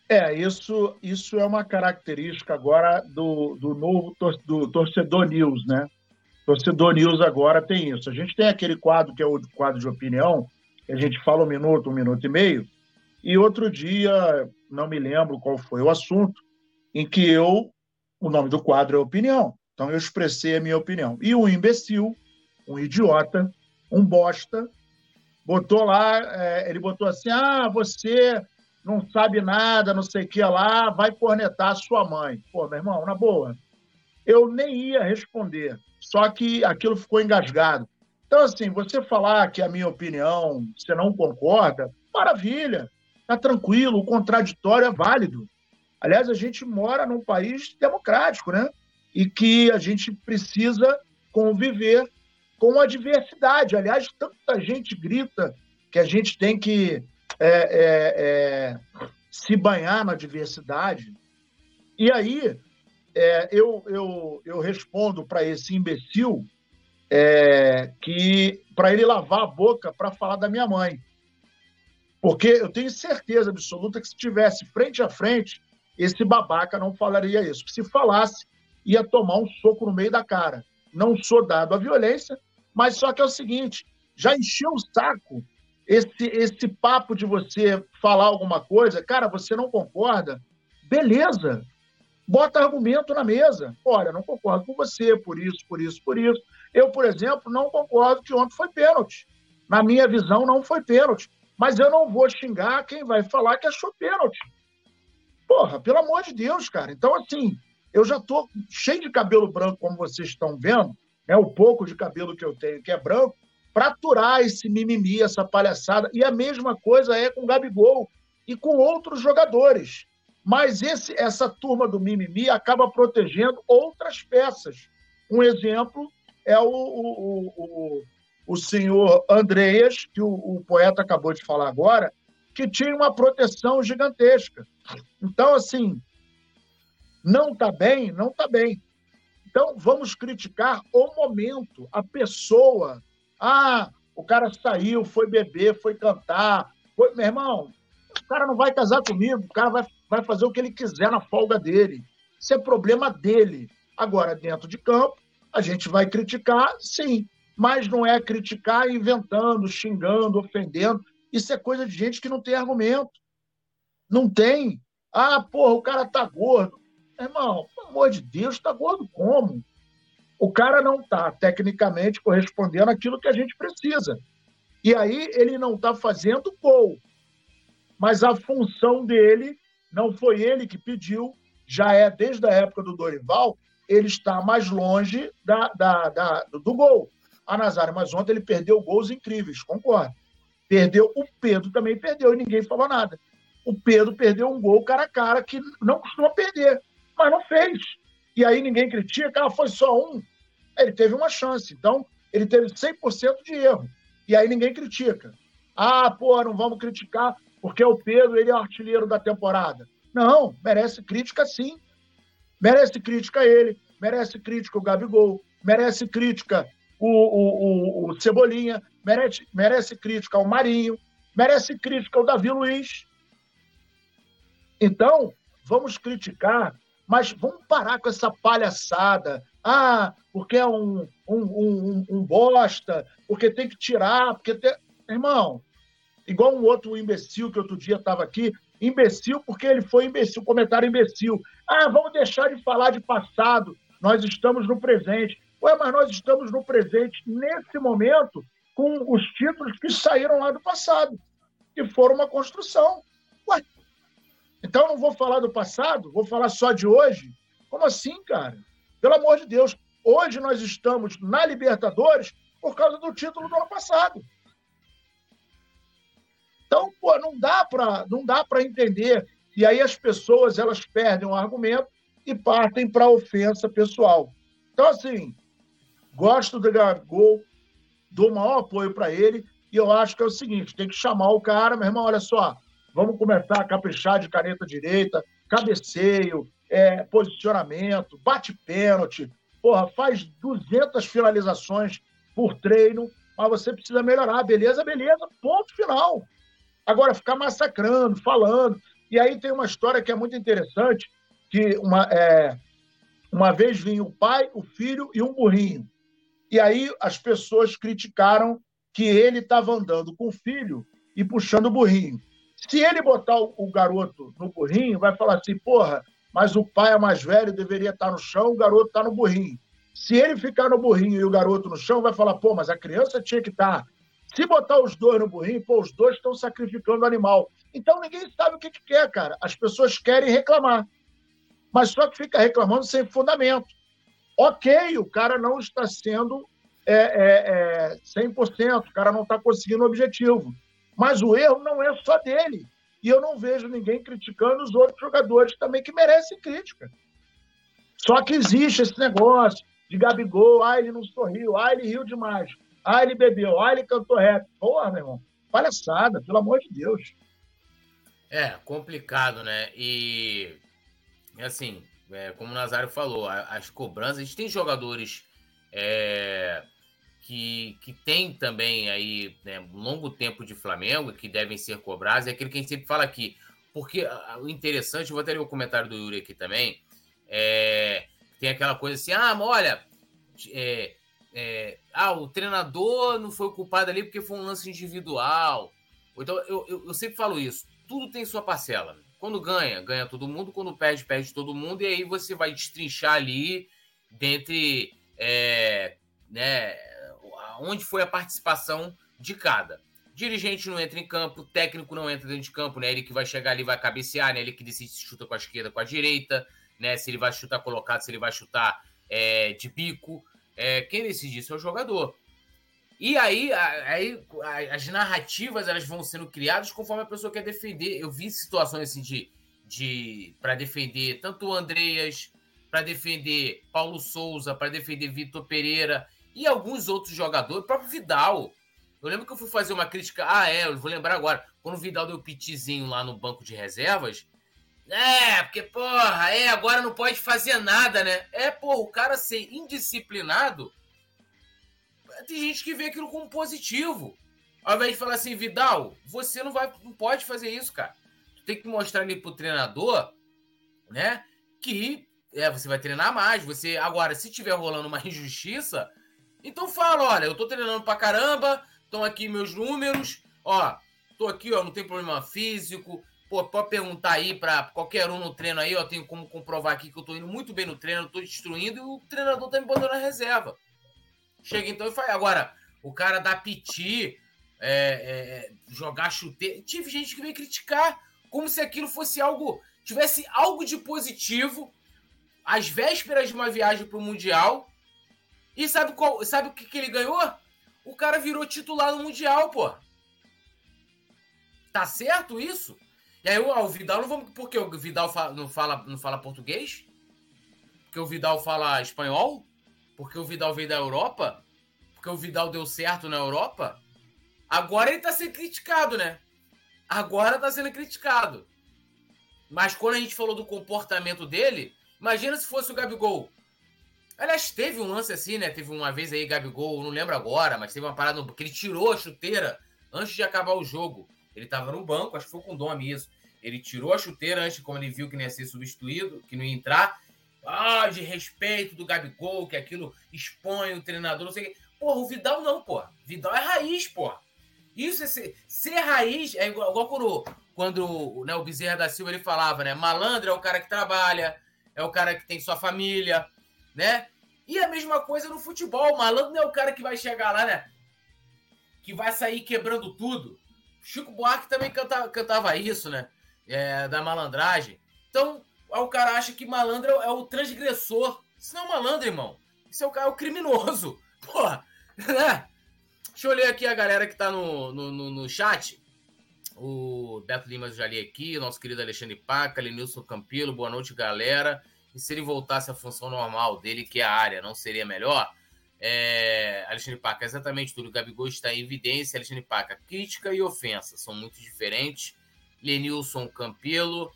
É, isso, isso é uma característica agora do, do novo tor do Torcedor News, né? Torcedor News agora tem isso. A gente tem aquele quadro que é o quadro de opinião, que a gente fala um minuto, um minuto e meio, e outro dia, não me lembro qual foi o assunto, em que eu, o nome do quadro é opinião. Então eu expressei a minha opinião. E um imbecil, um idiota, um bosta, botou lá, é, ele botou assim: ah, você não sabe nada, não sei o que lá, vai cornetar sua mãe. Pô, meu irmão, na boa. Eu nem ia responder, só que aquilo ficou engasgado. Então, assim, você falar que a minha opinião você não concorda, maravilha. Tá tranquilo, o contraditório é válido. Aliás, a gente mora num país democrático, né? E que a gente precisa conviver com a diversidade. Aliás, tanta gente grita que a gente tem que é, é, é, se banhar na diversidade. E aí é, eu, eu, eu respondo para esse imbecil é, que para ele lavar a boca para falar da minha mãe. Porque eu tenho certeza absoluta que se tivesse frente a frente, esse babaca não falaria isso. Se falasse, ia tomar um soco no meio da cara. Não sou dado à violência, mas só que é o seguinte: já encheu o saco esse, esse papo de você falar alguma coisa, cara, você não concorda? Beleza. Bota argumento na mesa. Olha, não concordo com você por isso, por isso, por isso. Eu, por exemplo, não concordo que ontem foi pênalti. Na minha visão, não foi pênalti. Mas eu não vou xingar quem vai falar que achou pênalti. Porra, pelo amor de Deus, cara. Então, assim, eu já tô cheio de cabelo branco, como vocês estão vendo, né? O pouco de cabelo que eu tenho, que é branco, para aturar esse mimimi, essa palhaçada. E a mesma coisa é com o Gabigol e com outros jogadores. Mas esse, essa turma do mimimi acaba protegendo outras peças. Um exemplo é o, o, o, o senhor Andreas, que o, o poeta acabou de falar agora, que tinha uma proteção gigantesca. Então, assim, não está bem, não está bem. Então, vamos criticar o momento, a pessoa. Ah, o cara saiu, foi beber, foi cantar. Foi... Meu irmão, o cara não vai casar comigo, o cara vai, vai fazer o que ele quiser na folga dele. Isso é problema dele. Agora, dentro de campo, a gente vai criticar, sim, mas não é criticar inventando, xingando, ofendendo. Isso é coisa de gente que não tem argumento. Não tem. Ah, porra, o cara tá gordo. Irmão, pelo amor de Deus, está gordo como? O cara não está tecnicamente correspondendo àquilo que a gente precisa. E aí ele não está fazendo gol. Mas a função dele não foi ele que pediu, já é desde a época do Dorival, ele está mais longe da, da, da do gol. A Nazário, mas ontem ele perdeu gols incríveis, concordo. Perdeu, o Pedro também perdeu e ninguém falou nada. O Pedro perdeu um gol cara a cara que não costuma perder mas não fez. E aí ninguém critica, ah, foi só um. Ele teve uma chance, então ele teve 100% de erro. E aí ninguém critica. Ah, pô, não vamos criticar porque o Pedro ele é o artilheiro da temporada. Não, merece crítica sim. Merece crítica ele, merece crítica o Gabigol, merece crítica o, o, o, o Cebolinha, merece, merece crítica o Marinho, merece crítica o Davi Luiz. Então, vamos criticar mas vamos parar com essa palhaçada. Ah, porque é um, um, um, um bosta, porque tem que tirar, porque tem... Irmão, igual um outro imbecil que outro dia estava aqui, imbecil porque ele foi imbecil, comentário imbecil. Ah, vamos deixar de falar de passado, nós estamos no presente. Ué, mas nós estamos no presente, nesse momento, com os títulos que saíram lá do passado, que foram uma construção. Ué, então não vou falar do passado, vou falar só de hoje. Como assim, cara? Pelo amor de Deus. Hoje nós estamos na Libertadores por causa do título do ano passado. Então, pô, não dá para não dá para entender. E aí as pessoas elas perdem o argumento e partem para a ofensa pessoal. Então, assim, gosto do Gabigol, dou maior apoio para ele, e eu acho que é o seguinte: tem que chamar o cara, meu irmão, olha só, Vamos começar a caprichar de caneta direita, cabeceio, é, posicionamento, bate pênalti. Porra, faz 200 finalizações por treino, mas você precisa melhorar. Beleza, beleza, ponto final. Agora, ficar massacrando, falando. E aí tem uma história que é muito interessante, que uma, é, uma vez vinha o pai, o filho e um burrinho. E aí as pessoas criticaram que ele estava andando com o filho e puxando o burrinho. Se ele botar o garoto no burrinho, vai falar assim, porra, mas o pai é mais velho, deveria estar no chão, o garoto está no burrinho. Se ele ficar no burrinho e o garoto no chão, vai falar, pô, mas a criança tinha que estar. Se botar os dois no burrinho, pô, os dois estão sacrificando o animal. Então ninguém sabe o que, que quer, cara. As pessoas querem reclamar. Mas só que fica reclamando sem fundamento. Ok, o cara não está sendo é, é, é, 100%, o cara não está conseguindo o objetivo. Mas o erro não é só dele. E eu não vejo ninguém criticando os outros jogadores também que merecem crítica. Só que existe esse negócio de Gabigol, ah, ele não sorriu, ah, ele riu demais, ah, ele bebeu, ah, ele cantou rap. Porra, meu irmão, palhaçada, pelo amor de Deus. É, complicado, né? E, assim, é, como o Nazário falou, as cobranças, a gente tem jogadores é, que, que tem também aí né, um longo tempo de Flamengo que devem ser cobrados, é aquilo que a gente sempre fala aqui. Porque o interessante, vou até ler o comentário do Yuri aqui também, é, tem aquela coisa assim, ah, mas olha, é, é, ah, o treinador não foi culpado ali porque foi um lance individual. Então, eu, eu, eu sempre falo isso, tudo tem sua parcela. Quando ganha, ganha todo mundo, quando perde, perde todo mundo, e aí você vai destrinchar ali dentre é, né, onde foi a participação de cada. Dirigente não entra em campo, técnico não entra dentro de campo, né? Ele que vai chegar ali vai cabecear, né? Ele que decide se chuta com a esquerda, com a direita, né? Se ele vai chutar colocado, se ele vai chutar é, de bico. É, quem decide isso é o jogador. E aí, aí as narrativas elas vão sendo criadas conforme a pessoa quer defender. Eu vi situações assim de, de para defender tanto o Andreas, para defender Paulo Souza, para defender Vitor Pereira e alguns outros jogadores, o próprio Vidal. Eu lembro que eu fui fazer uma crítica. Ah, é, eu vou lembrar agora. Quando o Vidal deu pitizinho lá no banco de reservas. É, porque, porra, é, agora não pode fazer nada, né? É, porra, o cara ser indisciplinado. Tem gente que vê aquilo como positivo. Ao invés de falar assim, Vidal, você não vai, não pode fazer isso, cara. Tu tem que mostrar ali pro treinador, né? Que é, você vai treinar mais. Você agora, se tiver rolando uma injustiça, então fala, olha, eu tô treinando pra caramba, estão aqui meus números, ó, tô aqui, ó, não tem problema físico, pô, pode perguntar aí para qualquer um no treino aí, ó, tenho como comprovar aqui que eu tô indo muito bem no treino, tô destruindo e o treinador tá me botando na reserva. Chega então e faz. Agora, o cara dá piti, é, é, jogar chuteiro. Tive gente que veio criticar como se aquilo fosse algo, tivesse algo de positivo às vésperas de uma viagem para o Mundial e sabe, qual, sabe o que, que ele ganhou? O cara virou titular no Mundial, pô. Tá certo isso? E aí o Vidal não vamos. Porque o Vidal não, fala, não fala português? Porque o Vidal fala espanhol? Porque o Vidal veio da Europa? Porque o Vidal deu certo na Europa? Agora ele tá sendo criticado, né? Agora tá sendo criticado. Mas quando a gente falou do comportamento dele, imagina se fosse o Gabigol. Aliás, teve um lance assim, né? Teve uma vez aí, Gabigol, não lembro agora, mas teve uma parada que ele tirou a chuteira antes de acabar o jogo. Ele tava no banco, acho que foi com o Dom isso. Ele tirou a chuteira antes, como ele viu que não ia ser substituído, que não ia entrar. Ah, de respeito do Gabigol, que aquilo expõe o treinador, não sei o quê. Porra, o Vidal não, porra. Vidal é raiz, porra. Isso é ser, ser raiz, é igual, igual quando, quando né, o Bezerra da Silva ele falava, né? Malandro é o cara que trabalha, é o cara que tem sua família, né? E a mesma coisa no futebol. Malandro não é o cara que vai chegar lá, né? Que vai sair quebrando tudo. Chico Buarque também cantava, cantava isso, né? É, da malandragem. Então, o cara acha que malandro é o transgressor. Isso não é malandro, irmão. Isso é o cara é o criminoso. Porra, né? Deixa eu ler aqui a galera que tá no, no, no, no chat. O Beto Lima já li aqui, nosso querido Alexandre Paca, Lenilson Campilo, boa noite, galera. E se ele voltasse à função normal dele, que é a área, não seria melhor? É, Alexandre Paca, exatamente tudo. Gabigol está em evidência. Alexandre Paca, crítica e ofensa são muito diferentes. Lenilson Campelo.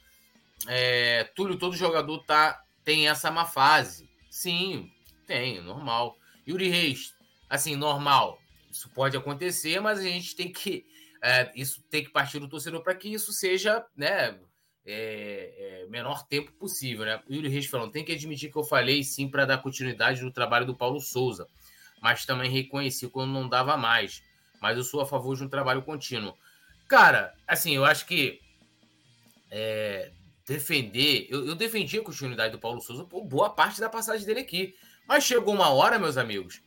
É, Túlio, todo jogador tá, tem essa má fase. Sim, tem, normal. Yuri Reis, assim, normal. Isso pode acontecer, mas a gente tem que. É, isso tem que partir do torcedor para que isso seja né, é, é, menor tempo possível, né? Yuri Reis falando, tem que admitir que eu falei sim para dar continuidade no trabalho do Paulo Souza, mas também reconheci quando não dava mais. Mas eu sou a favor de um trabalho contínuo. Cara, assim, eu acho que é, defender. Eu, eu, defendi a continuidade do Paulo Souza por boa parte da passagem dele aqui. Mas chegou uma hora, meus amigos.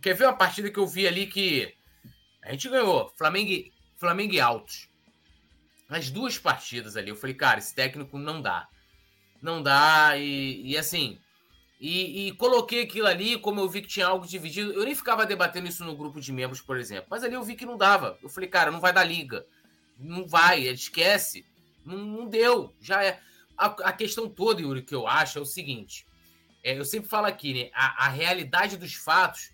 Quer ver uma partida que eu vi ali que a gente ganhou? Flamengo, Flamengo e Altos as duas partidas ali, eu falei, cara, esse técnico não dá. Não dá, e, e assim. E, e, coloquei aquilo ali, como eu vi que tinha algo dividido. Eu nem ficava debatendo isso no grupo de membros, por exemplo. Mas ali eu vi que não dava. Eu falei, cara, não vai dar liga. Não vai, esquece. Não, não deu, já é. A, a, questão toda, Yuri, que eu acho é o seguinte: é, eu sempre falo aqui, né? A, a, realidade dos fatos,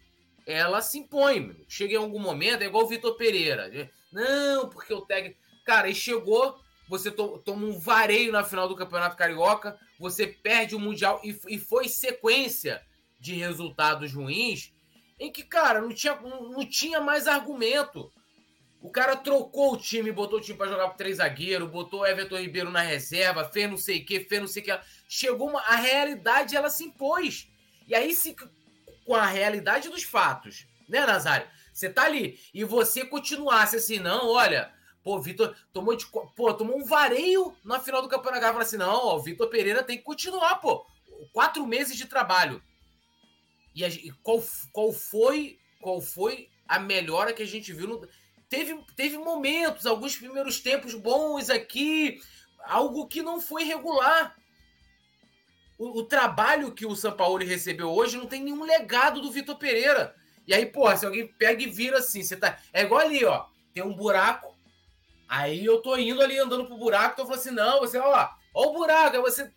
ela se impõe. Meu. Chega em algum momento, é igual o Vitor Pereira. Né? Não, porque o técnico. Cara, ele chegou, você to, toma um vareio na final do Campeonato Carioca, você perde o Mundial e, e foi sequência de resultados ruins em que, cara, não tinha, não, não tinha mais argumento. O cara trocou o time, botou o time para jogar com três zagueiros, botou Everton Ribeiro na reserva, fez não sei o que, fez não sei o que. Chegou uma. A realidade ela se impôs. E aí, se, com a realidade dos fatos, né, Nazário? Você tá ali e você continuasse assim, não, olha, pô, Vitor tomou de, pô, tomou um vareio na final do Campeonato Fala assim, não, ó, o Vitor Pereira tem que continuar, pô. Quatro meses de trabalho. E, a, e qual, qual foi qual foi a melhora que a gente viu no teve, teve momentos, alguns primeiros tempos bons aqui, algo que não foi regular. O, o trabalho que o São Paulo recebeu hoje não tem nenhum legado do Vitor Pereira. E aí, porra, se alguém pega e vira assim, você tá. É igual ali, ó. Tem um buraco. Aí eu tô indo ali andando pro buraco, tô falando assim, não, você, ó, ó o buraco, aí você.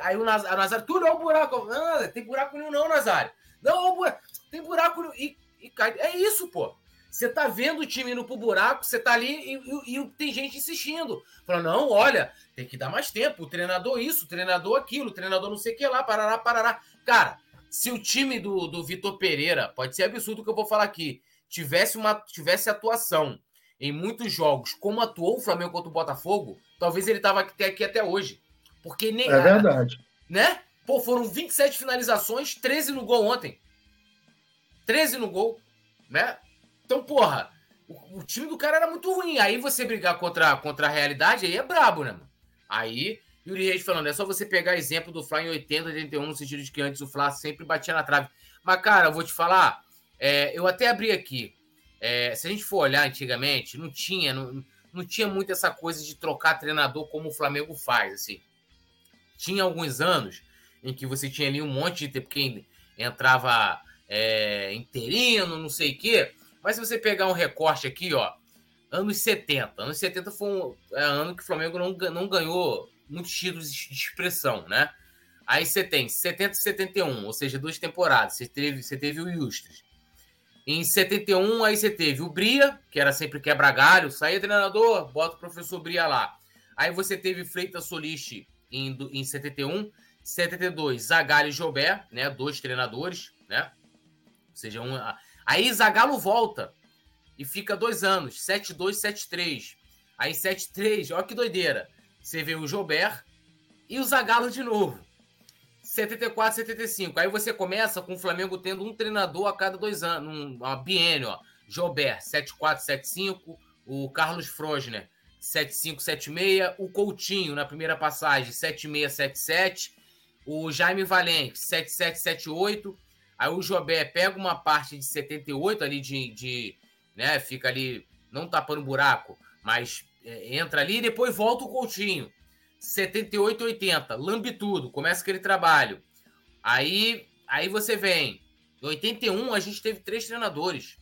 Aí o Nazário, tudo é o buraco. Não, tem buraco nenhum, não, Nazário. Não, ó o buraco. Tem buraco e, e. É isso, pô. Você tá vendo o time indo pro buraco, você tá ali e, e, e, tem gente insistindo. Falando, não, olha, tem que dar mais tempo. O treinador isso, o treinador aquilo, o treinador não sei o que lá, parará, parará. Cara, se o time do, do Vitor Pereira, pode ser absurdo o que eu vou falar aqui, tivesse, uma, tivesse atuação em muitos jogos como atuou o Flamengo contra o Botafogo, talvez ele tava aqui, aqui até hoje. Porque nem. É verdade. Né? Pô, foram 27 finalizações, 13 no gol ontem. 13 no gol, né? Então, porra, o, o, time do cara era muito ruim. Aí você brigar contra, contra a realidade, aí é brabo, né, mano? Aí, Yuri Reis falando, é só você pegar exemplo do Fla em 80, 81, no sentido de que antes o Fla sempre batia na trave. Mas, cara, eu vou te falar, é, eu até abri aqui. É, se a gente for olhar antigamente, não tinha, não, não tinha muito essa coisa de trocar treinador como o Flamengo faz, assim. Tinha alguns anos em que você tinha ali um monte de tempo que entrava é, interino, não sei o quê. Mas se você pegar um recorte aqui, ó, anos 70. Anos 70 foi um é, ano que o Flamengo não, não ganhou muitos títulos de expressão, né? Aí você tem 70 e 71, ou seja, duas temporadas. Você teve, você teve o Justus. Em 71, aí você teve o Bria, que era sempre quebra-galho, saía treinador, bota o professor Bria lá. Aí você teve Freitas Soliste em, em 71, 72, Zagallo e Jobé, né? Dois treinadores, né? Ou seja, um, Aí Zagallo volta e fica dois anos, 7-2, 7-3. Aí 7-3, olha que doideira. Você vê o Gilbert e o Zagallo de novo. 74, 75. Aí você começa com o Flamengo tendo um treinador a cada dois anos, um, uma biênio, ó. Gilbert, 74, 75. O Carlos Frosner, 75, 76. O Coutinho, na primeira passagem, 76, 77. O Jaime Valente, 77, 78. Aí o Jobé pega uma parte de 78 ali de, de né, fica ali não tapando buraco, mas é, entra ali e depois volta o Coutinho. 78, 80, lambe tudo, começa aquele trabalho. Aí, aí você vem. Em 81 a gente teve três treinadores.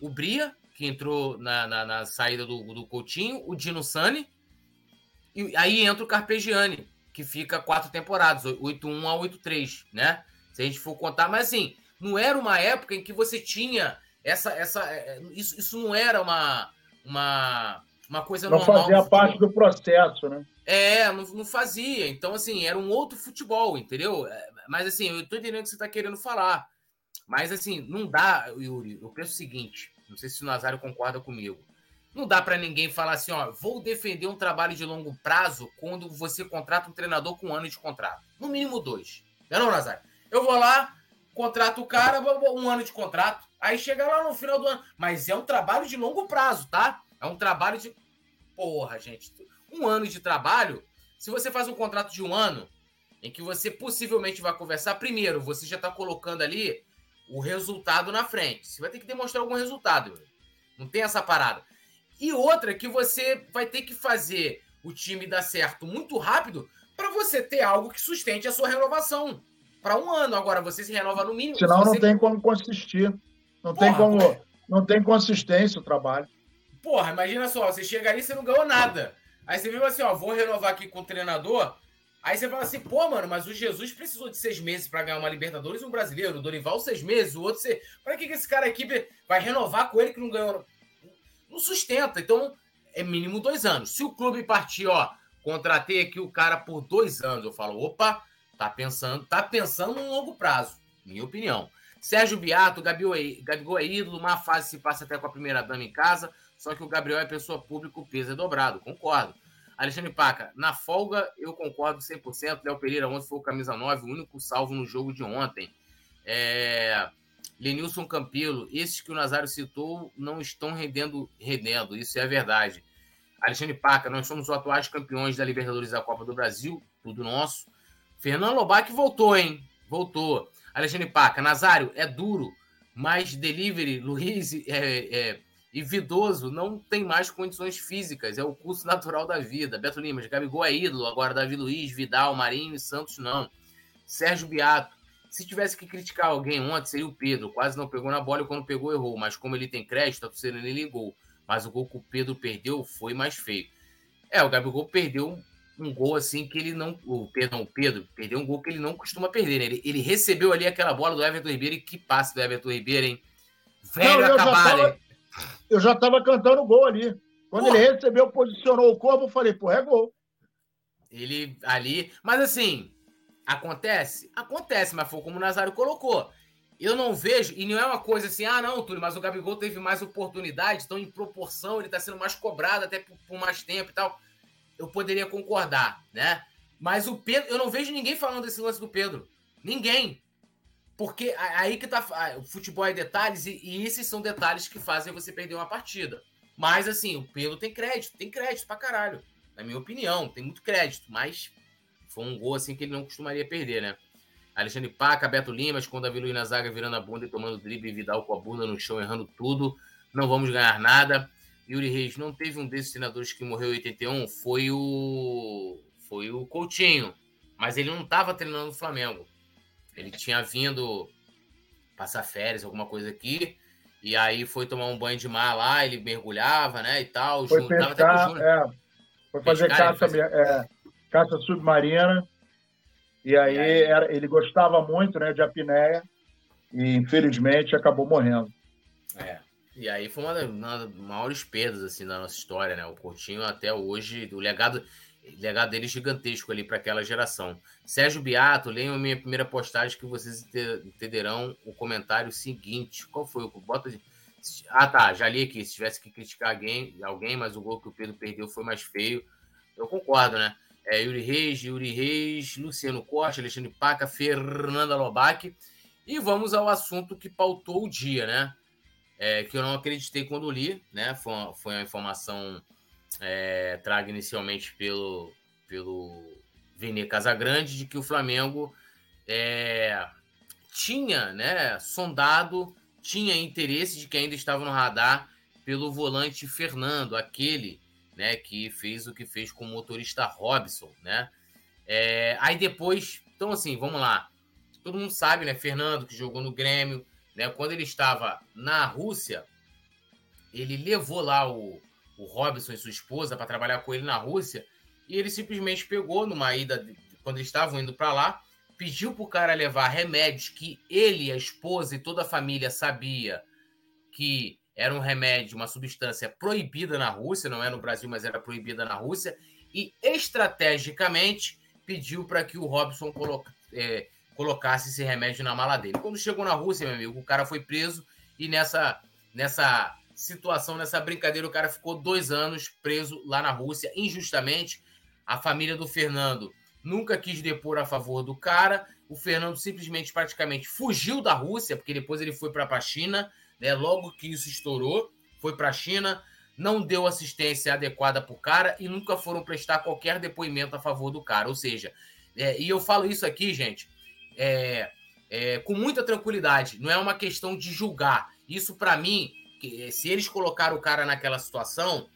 O Bria, que entrou na, na, na saída do, do Coutinho, o Dino Sani, e aí entra o Carpegiani, que fica quatro temporadas, 8-1 a 8-3, né? Se a gente for contar, mas assim, não era uma época em que você tinha essa. essa é, é, isso, isso não era uma, uma, uma coisa não normal. Não fazia parte do processo, né? É, não, não fazia. Então, assim, era um outro futebol, entendeu? É, mas, assim, eu tô entendendo o que você tá querendo falar. Mas, assim, não dá, Yuri. Eu penso o seguinte: não sei se o Nazário concorda comigo. Não dá para ninguém falar assim, ó, vou defender um trabalho de longo prazo quando você contrata um treinador com um ano de contrato. No mínimo dois. Não é não, Nazário? Eu vou lá, contrato o cara, um ano de contrato. Aí chega lá no final do ano. Mas é um trabalho de longo prazo, tá? É um trabalho de. Porra, gente. Um ano de trabalho. Se você faz um contrato de um ano, em que você possivelmente vai conversar, primeiro, você já está colocando ali o resultado na frente. Você vai ter que demonstrar algum resultado. Não tem essa parada. E outra que você vai ter que fazer o time dar certo muito rápido para você ter algo que sustente a sua renovação para um ano. Agora, você se renova no mínimo. Senão você... não tem como consistir. Não Porra, tem como. Não tem consistência o trabalho. porra, imagina só, você chega ali e você não ganhou nada. Aí você viu assim, ó, vou renovar aqui com o treinador. Aí você fala assim, pô, mano, mas o Jesus precisou de seis meses para ganhar uma Libertadores e um brasileiro. O Dorival, seis meses, o outro, você. Pra que, que esse cara aqui vai renovar com ele que não ganhou? Não sustenta. Então, é mínimo dois anos. Se o clube partir, ó, contratei aqui o cara por dois anos, eu falo, opa, tá pensando, tá pensando no longo prazo, minha opinião. Sérgio Biato, Gabigol é, ídolo, uma fase se passa até com a primeira dama em casa, só que o Gabriel é pessoa pública, o peso é dobrado, concordo. Alexandre Paca, na folga eu concordo 100%. Léo Pereira ontem foi o camisa 9, o único salvo no jogo de ontem. É... Lenilson Campelo, esses que o Nazário citou não estão rendendo, rendendo, isso é verdade. Alexandre Paca, nós somos os atuais campeões da Libertadores da Copa do Brasil, tudo nosso. Fernando Lobac voltou, hein? Voltou. Alexandre Paca, Nazário, é duro, mas delivery, Luiz é, é, e Vidoso não tem mais condições físicas, é o curso natural da vida. Beto Limas, Gabigol é ídolo, agora Davi Luiz, Vidal, Marinho e Santos não. Sérgio Beato, se tivesse que criticar alguém ontem, seria o Pedro. Quase não pegou na bola e quando pegou, errou. Mas como ele tem crédito, a torcida nem ligou. Mas o gol que o Pedro perdeu foi mais feio. É, o Gabigol perdeu um gol assim que ele não. O Pedro, o Pedro perdeu um gol que ele não costuma perder, né? Ele, ele recebeu ali aquela bola do Everton Ribeiro e que passe do Everton Ribeiro, hein? Velho não, acabado, tava, Eu já tava cantando o gol ali. Quando Porra. ele recebeu, posicionou o corpo, eu falei, pô, é gol. Ele ali. Mas assim, Acontece? Acontece, mas foi como o Nazário colocou. Eu não vejo, e não é uma coisa assim, ah, não, Túlio, mas o Gabigol teve mais oportunidade, então em proporção ele está sendo mais cobrado até por, por, mais tempo e tal. Eu poderia concordar, né? Mas o Pedro, eu não vejo ninguém falando desse lance do Pedro. Ninguém. Porque aí que tá. O futebol é detalhes, e, e esses são detalhes que fazem você perder uma partida. Mas assim, o Pedro tem crédito, tem crédito pra caralho. Na minha opinião, tem muito crédito, mas foi um gol assim que ele não costumaria perder, né? Alexandre Paca, Beto Limas, com Davi Luiz na zaga, virando a bunda e tomando drible, Vidal com a bunda no chão, errando tudo. Não vamos ganhar nada. Yuri Reis, não teve um desses treinadores que morreu em 81? Foi o. Foi o Coutinho. Mas ele não estava treinando o Flamengo. Ele tinha vindo passar férias, alguma coisa aqui. E aí foi tomar um banho de mar lá, ele mergulhava, né? E tal. Foi pescar, até com o É, foi fazer pescar, caça, é, caça submarina. E aí era, ele gostava muito né, de apneia e infelizmente acabou morrendo. É. E aí foi uma das, uma das maiores perdas assim da nossa história, né? O Coutinho até hoje, o legado, o legado dele é gigantesco ali para aquela geração. Sérgio Beato, leiam a minha primeira postagem que vocês entenderão o comentário seguinte. Qual foi o bota de... Ah, tá, já li aqui. Se tivesse que criticar alguém, alguém, mas o gol que o Pedro perdeu foi mais feio. Eu concordo, né? é, Yuri Reis, Yuri Reis, Luciano Costa, Alexandre Paca, Fernanda Lobac. E vamos ao assunto que pautou o dia, né? É, que eu não acreditei quando li, né? Foi uma, foi uma informação é, traga inicialmente pelo, pelo Vene Casagrande de que o Flamengo é, tinha né, sondado, tinha interesse de que ainda estava no radar pelo volante Fernando, aquele né, que fez o que fez com o motorista Robson, né? É, aí depois, então assim, vamos lá. Todo mundo sabe, né? Fernando, que jogou no Grêmio, né? Quando ele estava na Rússia, ele levou lá o, o Robson e sua esposa para trabalhar com ele na Rússia e ele simplesmente pegou numa ida, quando eles estavam indo para lá, pediu para o cara levar remédios que ele, a esposa e toda a família sabia que era um remédio, uma substância proibida na Rússia, não é no Brasil, mas era proibida na Rússia, e estrategicamente pediu para que o Robson coloca, é, colocasse esse remédio na mala dele. Quando chegou na Rússia, meu amigo, o cara foi preso e nessa, nessa situação, nessa brincadeira, o cara ficou dois anos preso lá na Rússia, injustamente. A família do Fernando nunca quis depor a favor do cara. O Fernando simplesmente, praticamente, fugiu da Rússia, porque depois ele foi para a China né? Logo que isso estourou, foi para a China, não deu assistência adequada para o cara e nunca foram prestar qualquer depoimento a favor do cara. Ou seja, é, e eu falo isso aqui, gente, é, é, com muita tranquilidade. Não é uma questão de julgar. Isso, para mim, que, se eles colocaram o cara naquela situação,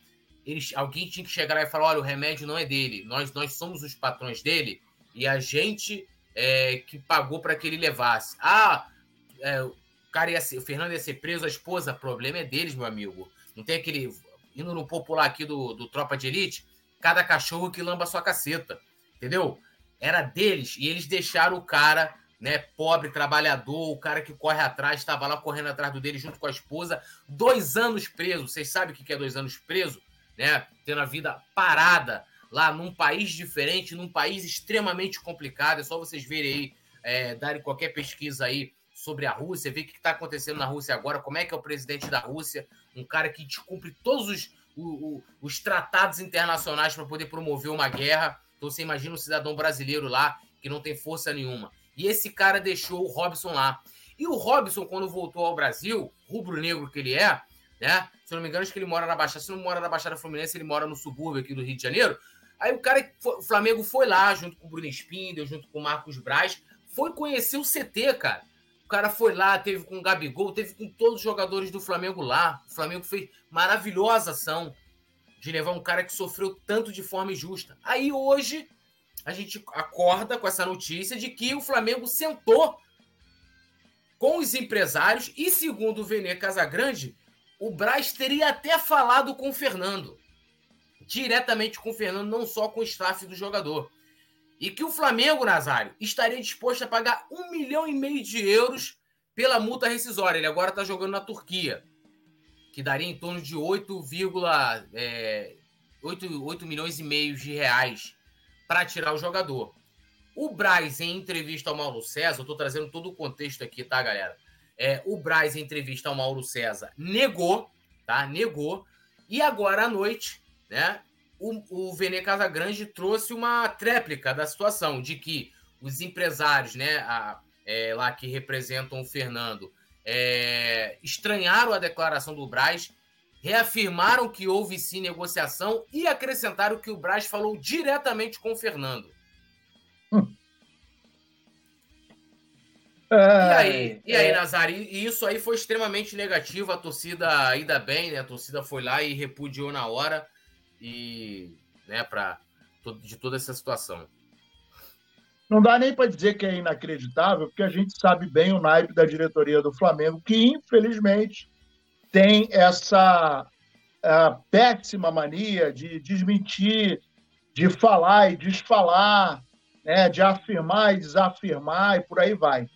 eles, alguém tinha que chegar lá e falar: olha, o remédio não é dele, nós, nós somos os patrões dele e a gente é, que pagou para que ele levasse. Ah, é, cara ia ser, o Fernando ia ser preso, a esposa, problema é deles, meu amigo. Não tem aquele. indo no popular aqui do, do Tropa de Elite, cada cachorro que lamba sua caceta. Entendeu? Era deles e eles deixaram o cara, né, pobre, trabalhador, o cara que corre atrás, estava lá correndo atrás do dele junto com a esposa, dois anos preso. Vocês sabem o que é dois anos preso? Né? Tendo a vida parada lá num país diferente, num país extremamente complicado. É só vocês verem aí, é, darem qualquer pesquisa aí sobre a Rússia, ver o que está acontecendo na Rússia agora, como é que é o presidente da Rússia, um cara que descumpre todos os, os, os tratados internacionais para poder promover uma guerra. Então você imagina um cidadão brasileiro lá que não tem força nenhuma. E esse cara deixou o Robson lá. E o Robson, quando voltou ao Brasil, rubro-negro que ele é, né? Se eu não me engano, acho que ele mora na Baixada. Se não mora na Baixada Fluminense, ele mora no subúrbio aqui do Rio de Janeiro. Aí o cara, o Flamengo foi lá, junto com o Bruno Spindel, junto com o Marcos Braz, foi conhecer o CT, cara. O cara foi lá, teve com o Gabigol, teve com todos os jogadores do Flamengo lá. O Flamengo fez maravilhosa ação de levar um cara que sofreu tanto de forma injusta. Aí hoje a gente acorda com essa notícia de que o Flamengo sentou com os empresários e, segundo o Vene Casagrande, o Braz teria até falado com o Fernando. Diretamente com o Fernando, não só com o staff do jogador. E que o Flamengo, Nazário, estaria disposto a pagar um milhão e meio de euros pela multa rescisória. Ele agora está jogando na Turquia, que daria em torno de 8, é, 8, 8 milhões e meio de reais para tirar o jogador. O Braz, em entrevista ao Mauro César, eu estou trazendo todo o contexto aqui, tá, galera? É, o Braz, em entrevista ao Mauro César, negou, tá? Negou. E agora à noite, né? o, o Vene Casagrande trouxe uma tréplica da situação, de que os empresários, né, a, é, lá que representam o Fernando, é, estranharam a declaração do Braz, reafirmaram que houve sim negociação e acrescentaram que o Braz falou diretamente com o Fernando. Hum. E aí, e aí é... Nazari, e isso aí foi extremamente negativo. A torcida ainda bem, né? A torcida foi lá e repudiou na hora e né, para de toda essa situação. Não dá nem para dizer que é inacreditável, porque a gente sabe bem o naipe da diretoria do Flamengo, que infelizmente tem essa péssima mania de desmentir, de falar e desfalar, né, de afirmar e desafirmar e por aí vai.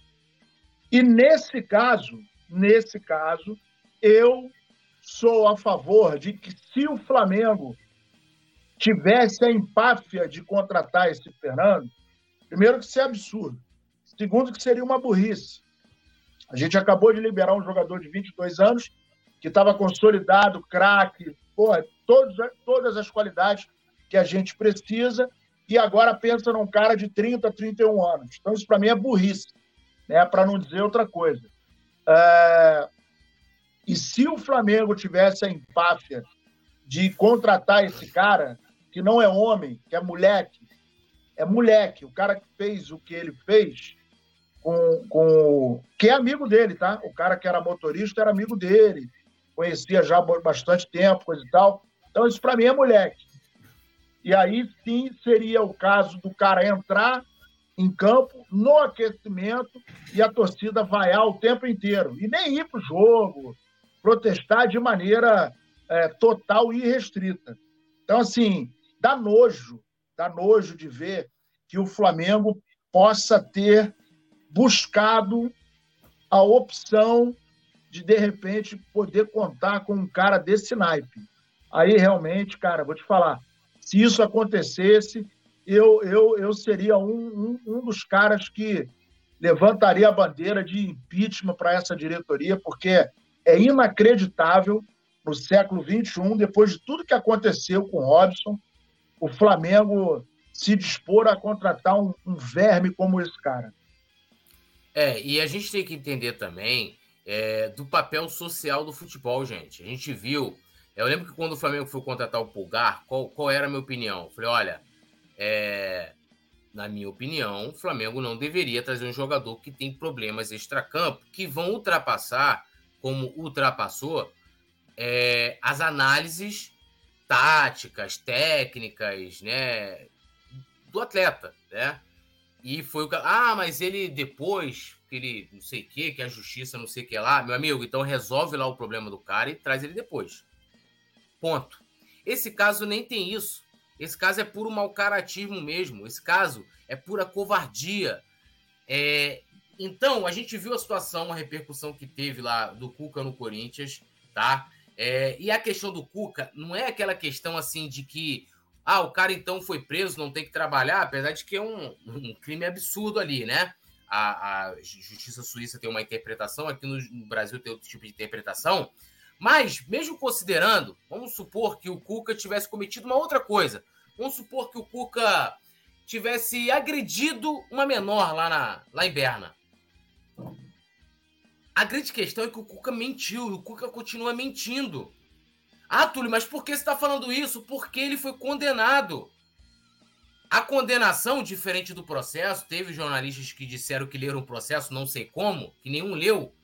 E nesse caso, nesse caso, eu sou a favor de que se o Flamengo tivesse a empáfia de contratar esse Fernando, primeiro que isso é absurdo. Segundo que seria uma burrice. A gente acabou de liberar um jogador de 22 anos que estava consolidado, craque, todas, as qualidades que a gente precisa e agora pensa num cara de 30, 31 anos. Então isso para mim é burrice, né? para não dizer outra coisa. É... E se o Flamengo tivesse a empáfia de contratar esse cara, que não é homem, que é moleque. É moleque. O cara que fez o que ele fez com, com. que é amigo dele, tá? O cara que era motorista era amigo dele. Conhecia já há bastante tempo, coisa e tal. Então, isso para mim é moleque. E aí sim seria o caso do cara entrar em campo no aquecimento e a torcida vaiar o tempo inteiro. E nem ir para o jogo, protestar de maneira é, total e restrita. Então, assim, dá nojo, dá nojo de ver que o Flamengo possa ter buscado a opção de, de repente, poder contar com um cara desse naipe. Aí, realmente, cara, vou te falar, se isso acontecesse, eu, eu, eu seria um, um, um dos caras que levantaria a bandeira de impeachment para essa diretoria, porque é inacreditável no século XXI, depois de tudo que aconteceu com o Robson, o Flamengo se dispor a contratar um, um verme como esse cara. É, e a gente tem que entender também é, do papel social do futebol, gente. A gente viu. Eu lembro que quando o Flamengo foi contratar o Pulgar, qual, qual era a minha opinião? Eu falei, olha, é, na minha opinião, o Flamengo não deveria trazer um jogador que tem problemas extracampo que vão ultrapassar, como ultrapassou, é, as análises táticas, técnicas, né, do atleta, né? E foi o que, ah, mas ele depois, que ele não sei o que, que a justiça não sei o que lá, meu amigo, então resolve lá o problema do cara e traz ele depois. Ponto. Esse caso nem tem isso. Esse caso é puro mau caratismo mesmo. Esse caso é pura covardia. É... Então, a gente viu a situação, a repercussão que teve lá do Cuca no Corinthians, tá? É... E a questão do Cuca não é aquela questão assim de que ah, o cara então foi preso, não tem que trabalhar, apesar de que é um, um crime absurdo ali, né? A, a, justiça suíça tem uma interpretação, aqui no, Brasil tem outro tipo de interpretação. Mas, mesmo considerando, vamos supor que o Cuca tivesse cometido uma outra coisa. Vamos supor que o Cuca tivesse agredido uma menor lá, na, lá em Berna. A grande questão é que o Cuca mentiu e o Cuca continua mentindo. Ah, Túlio, mas por que você está falando isso? Porque ele foi condenado. A condenação, diferente do processo, teve jornalistas que disseram que leram o processo, não sei como, que nenhum leu,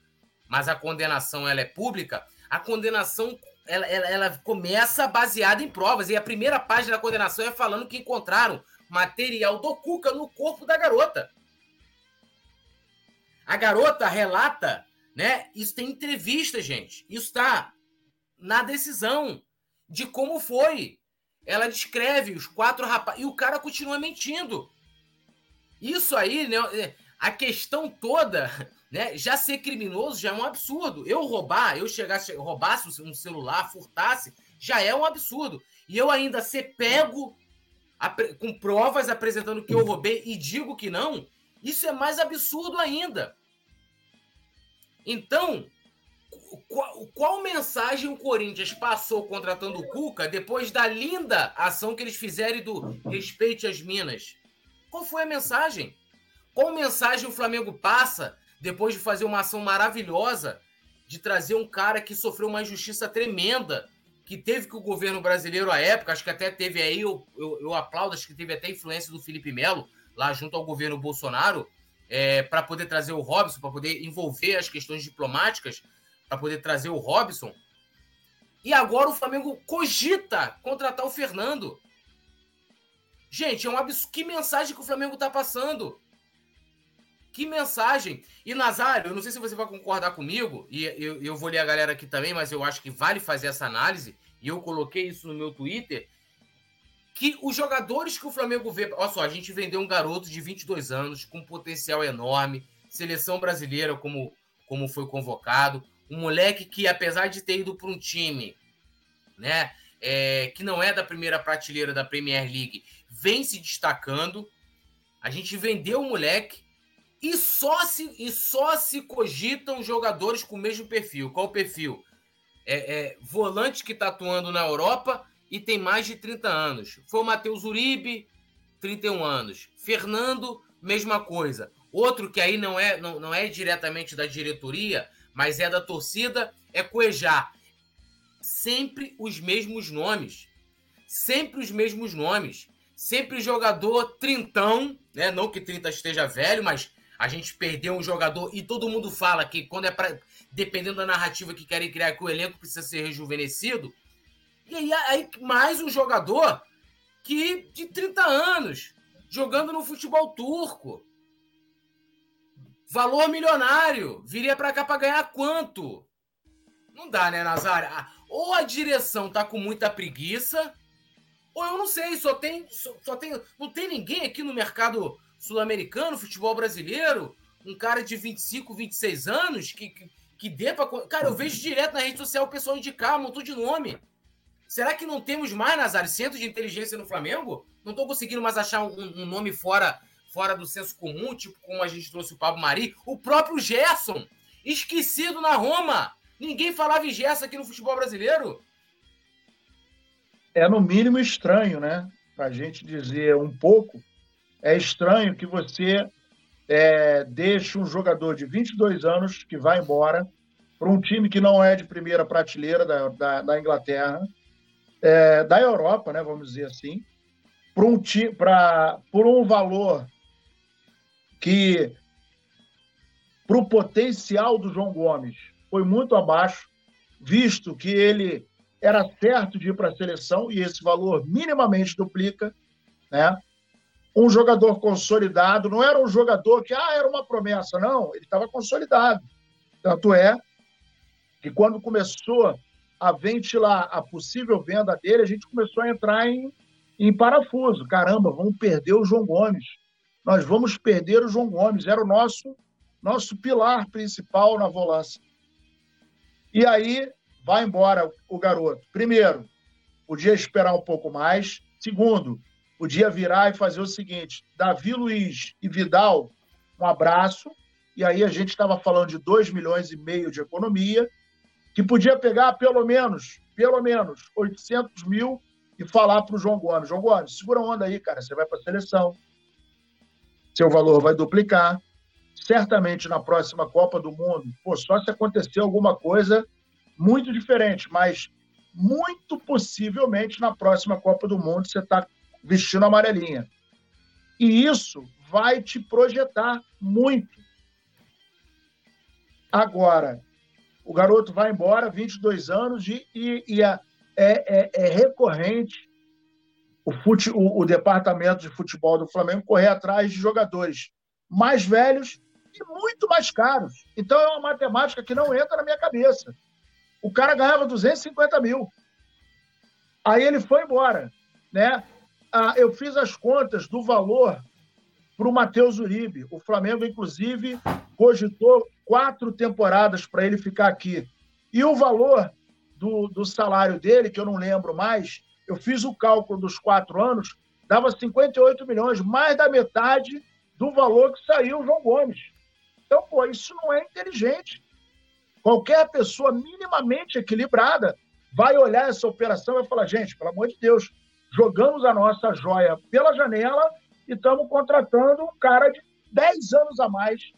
mas a condenação ela é pública a condenação ela, ela, ela, começa baseada em provas. E a primeira página da condenação é falando que encontraram material do Cuca no corpo da garota. A garota relata, né? Isso tem entrevista, gente. Isso está na decisão de como foi. Ela descreve os quatro rapazes. E o cara continua mentindo. Isso aí, né? A questão toda né? Já ser criminoso já é um absurdo. Eu roubar, eu chegasse, roubasse um celular, furtasse, já é um absurdo. E eu ainda ser pego com provas apresentando que eu roubei e digo que não, isso é mais absurdo ainda. Então, qual, qual, mensagem o Corinthians passou contratando o Cuca depois da linda ação que eles fizeram do respeite às minas? Qual foi a mensagem? Qual mensagem o Flamengo passa depois de fazer uma ação maravilhosa de trazer um cara que sofreu uma injustiça tremenda, que teve que o governo brasileiro à época, acho que até teve aí, eu, eu, eu aplaudo, acho que teve até influência do Felipe Melo, lá junto ao governo Bolsonaro, é, para poder trazer o Robson, para poder envolver as questões diplomáticas, para poder trazer o Robson. E agora o Flamengo cogita contratar o Fernando. Gente, é um absurdo. Que mensagem que o Flamengo está passando? Que mensagem! E Nazário, eu não sei se você vai concordar comigo, e eu, eu vou ler a galera aqui também, mas eu acho que vale fazer essa análise, e eu coloquei isso no meu Twitter, que os jogadores que o Flamengo vê... Olha só, a gente vendeu um garoto de 22 anos, com potencial enorme, seleção brasileira como, como foi convocado, um moleque que, apesar de ter ido para um time né, é, que não é da primeira prateleira da Premier League, vem se destacando. A gente vendeu o moleque, e só se, e só se cogitam jogadores com o mesmo perfil. Qual o perfil? É, é volante que está atuando na Europa e tem mais de 30 anos. Foi o Matheus Uribe, 31 anos. Fernando, mesma coisa. Outro que aí não é, não, não é diretamente da diretoria, mas é da torcida, é Cuejá. Sempre os mesmos nomes. Sempre os mesmos nomes. Sempre jogador trintão, né? Não que 30 esteja velho, mas a gente perdeu um jogador e todo mundo fala que quando é para dependendo da narrativa que querem criar que o elenco precisa ser rejuvenescido. E aí, aí mais um jogador que de 30 anos jogando no futebol turco. Valor milionário. Viria para cá para ganhar quanto? Não dá, né, Nazário? Ou a direção tá com muita preguiça, ou eu não sei, só tem só, só tem não tem ninguém aqui no mercado sul-americano, futebol brasileiro, um cara de 25, 26 anos que, que, que dê pra. Cara, eu vejo direto na rede social o pessoal indicar montão de nome. Será que não temos mais, Nazário, centro de inteligência no Flamengo? Não estou conseguindo mais achar um, um, nome fora, fora do senso comum, tipo como a gente trouxe o Pablo Mari. O próprio Gerson, esquecido na Roma. Ninguém falava em Gerson aqui no futebol brasileiro. É no mínimo estranho, né? Para a gente dizer um pouco é estranho que você é, deixe um jogador de 22 anos que vai embora para um time que não é de primeira prateleira da, da, da Inglaterra, é, da Europa, né, vamos dizer assim, por um, pra, por um valor que, para o potencial do João Gomes, foi muito abaixo, visto que ele era certo de ir para a seleção e esse valor minimamente duplica, né? um jogador consolidado, não era um jogador que ah, era uma promessa, não, ele estava consolidado. Tanto é que quando começou a ventilar a possível venda dele, a gente começou a entrar em, em parafuso. Caramba, vamos perder o João Gomes. Nós vamos perder o João Gomes. Era o nosso, nosso pilar principal na volância. E aí vai embora o garoto. Primeiro, podia esperar um pouco mais. Segundo, podia virar e fazer o seguinte: Davi Luiz e Vidal, um abraço. E aí a gente estava falando de 2 milhões e meio de economia, que podia pegar pelo menos, pelo menos 800 mil e falar para o João Gomes: João Gomes, segura a onda aí, cara, você vai para a seleção, seu valor vai duplicar. Certamente na próxima Copa do Mundo, pô, só se acontecer alguma coisa muito diferente, mas muito possivelmente na próxima Copa do Mundo você está vestindo amarelinha. E isso vai te projetar muito. Agora, o garoto vai embora, 22 anos, e, e, e é, é, é, recorrente o, fute, o, o departamento de futebol do Flamengo correr atrás de jogadores mais velhos e muito mais caros. Então é uma matemática que não entra na minha cabeça. O cara ganhava 250 mil. Aí ele foi embora. Né? Ah, eu fiz as contas do valor para o Matheus Uribe. O Flamengo, inclusive, cogitou quatro temporadas para ele ficar aqui. E o valor do, do salário dele, que eu não lembro mais, eu fiz o cálculo dos quatro anos, dava 58 milhões, mais da metade do valor que saiu o João Gomes. Então, pô, isso não é inteligente. Qualquer pessoa minimamente equilibrada vai olhar essa operação e vai falar: gente, pelo amor de Deus, jogamos a nossa joia pela janela e estamos contratando um cara de 10 anos a mais,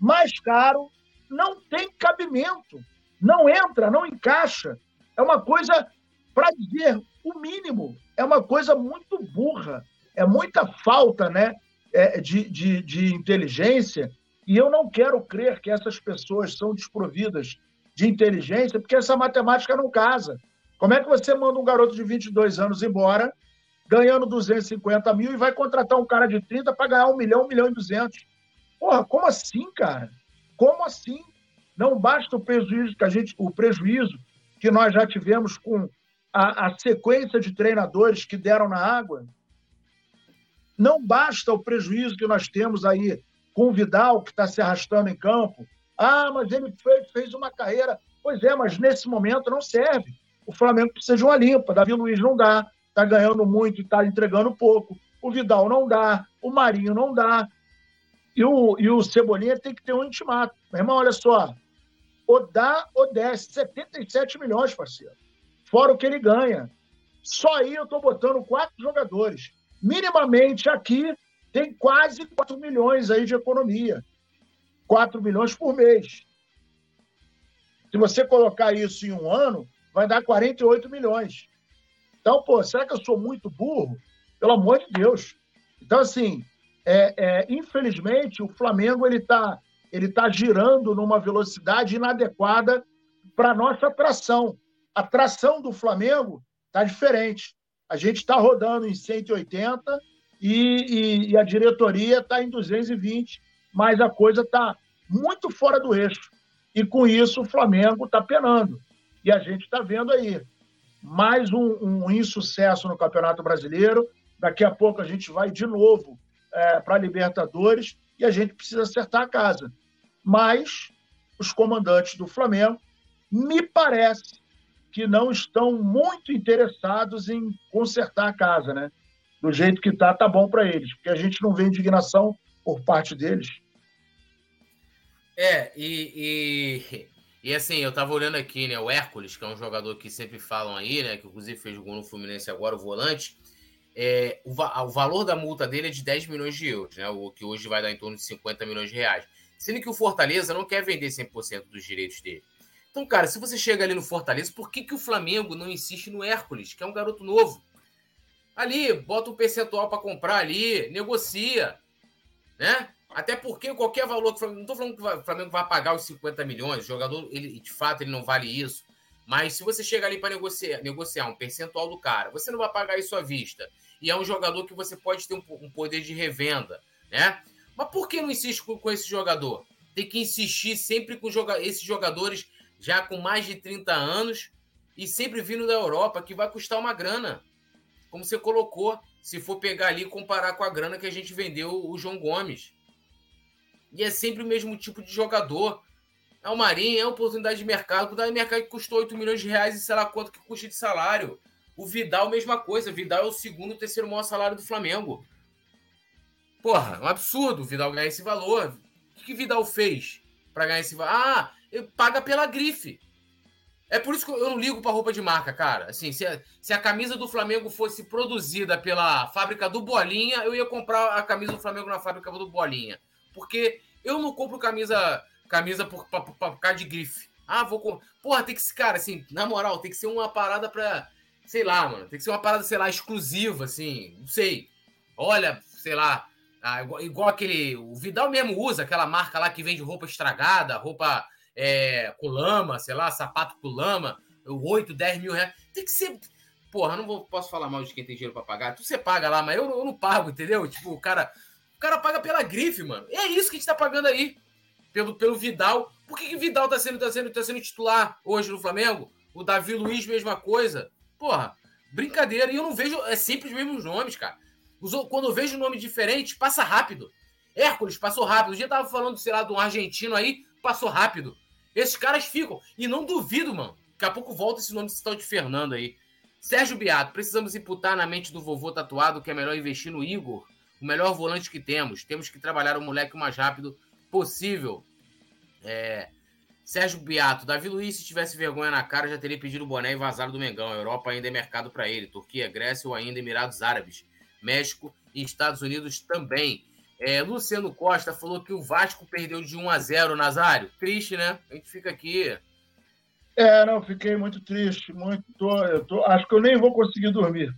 mais caro, não tem cabimento, não entra, não encaixa. É uma coisa, para dizer o mínimo, é uma coisa muito burra, é muita falta né, é, de, de, de inteligência e eu não quero crer que essas pessoas são desprovidas de inteligência, porque essa matemática não casa. Como é que você manda um garoto de 22 anos embora, ganhando 250 mil, e vai contratar um cara de 30 para ganhar um milhão, um milhão e duzentos? Porra, como assim, cara? Como assim? Não basta o prejuízo que a gente, o prejuízo que nós já tivemos com a, a sequência de treinadores que deram na água. Não basta o prejuízo que nós temos aí com o Vidal, que está se arrastando em campo. Ah, mas ele fez, fez uma carreira. Pois é, mas nesse momento não serve. O Flamengo precisa de uma limpa. Davi Luiz não dá, está ganhando muito e está entregando pouco. O Vidal não dá, o Marinho não dá. E o, e o Cebolinha tem que ter um intimato. Meu irmão, olha só. Ou dá ou desce. 77 milhões, parceiro. Fora o que ele ganha. Só aí eu estou botando quatro jogadores. Minimamente aqui tem quase 4 milhões aí de economia. 4 milhões por mês. Se você colocar isso em um ano, vai dar 48 milhões. Então, pô, será que eu sou muito burro? Pelo amor de Deus. Então, assim, é, é, infelizmente, o Flamengo ele está ele tá girando numa velocidade inadequada para a nossa tração. A tração do Flamengo está diferente. A gente está rodando em 180 e, e, e a diretoria está em 220, mas a coisa está muito fora do eixo. E com isso o Flamengo está penando. E a gente está vendo aí mais um, um, insucesso no Campeonato Brasileiro. Daqui a pouco a gente vai de novo é, para a Libertadores e a gente precisa acertar a casa. Mas os comandantes do Flamengo, me parece que não estão muito interessados em consertar a casa, né? do jeito que tá, tá bom para eles, porque a gente não vê indignação por parte deles. É, e, e, e assim, eu tava olhando aqui, né, o Hércules, que é um jogador que sempre falam aí, né, que inclusive fez gol no Fluminense agora, o volante, é, o, o, valor da multa dele é de 10 milhões de euros, né, o que hoje vai dar em torno de 50 milhões de reais. Sendo que o Fortaleza não quer vender 100% dos direitos dele. Então, cara, se você chega ali no Fortaleza, por que, que o Flamengo não insiste no Hércules, que é um garoto novo? Ali, bota um percentual para comprar ali, negocia, né? Até porque qualquer valor que o Flamengo, não estou falando que o Flamengo vai pagar os 50 milhões, o jogador, ele, de fato, ele não vale isso. Mas se você chega ali para negociar, negociar um percentual do cara, você não vai pagar isso à vista. E é um jogador que você pode ter um, um poder de revenda, né? Mas por que não insiste com, com esse jogador? Tem que insistir sempre com joga esses jogadores já com mais de 30 anos e sempre vindo da Europa, que vai custar uma grana. Como você colocou, se for pegar ali e comparar com a grana que a gente vendeu o João Gomes. E é sempre o mesmo tipo de jogador. É o Marinho, é oportunidade de mercado. De mercado que custou 8 milhões de reais e sei lá quanto que custa de salário. O Vidal, mesma coisa. O Vidal é o segundo, terceiro maior salário do Flamengo. Porra, é um absurdo o Vidal ganhar esse valor. O que, que Vidal fez para ganhar esse valor? Ah, paga pela grife. É por isso que eu não ligo para roupa de marca, cara. Assim, se a, se a camisa do Flamengo fosse produzida pela fábrica do Bolinha, eu ia comprar a camisa do Flamengo na fábrica do Bolinha. Porque eu não compro camisa camisa por, causa de grife. Ah, vou. Porra, tem que ser, cara, assim, na moral, tem que ser uma parada pra. Sei lá, mano. Tem que ser uma parada, sei lá, exclusiva, assim. Não sei. Olha, sei lá. Igual, igual, aquele. O Vidal mesmo usa aquela marca lá que vende roupa estragada, roupa é, com lama, sei lá, sapato com lama, 8, 10 mil reais. Tem que ser. Porra, não vou, posso falar mal de quem tem dinheiro para pagar. Tu você paga lá, mas eu, eu, não pago, entendeu? Tipo, o cara. O cara paga pela grife, mano. E é isso que a gente tá pagando aí. Pelo, pelo Vidal. Por que, que Vidal tá sendo, tá, sendo, tá sendo titular hoje no Flamengo? O Davi Luiz, mesma coisa. Porra, brincadeira. E eu não vejo. É sempre os mesmos nomes, cara. Quando eu vejo nome diferente, passa rápido. Hércules passou rápido. Um dia tava falando, sei lá, de um argentino aí, passou rápido. Esses caras ficam. E não duvido, mano. Daqui a pouco volta esse nome tal de Fernando aí. Sérgio Beato, precisamos imputar na mente do vovô tatuado que é melhor investir no Igor, o melhor volante que temos. Temos que trabalhar o moleque o mais rápido possível. É... Sérgio Beato, Davi Luiz, se tivesse vergonha na cara, já teria pedido o boné e vazado do Mengão. A Europa ainda é mercado para ele. Turquia, Grécia ou ainda Emirados Árabes. México e Estados Unidos também. É, Luciano Costa falou que o Vasco perdeu de 1 a 0, Nazário. Triste, né? A gente fica aqui. É, não, fiquei muito triste, muito. Eu tô, acho que eu nem vou conseguir dormir.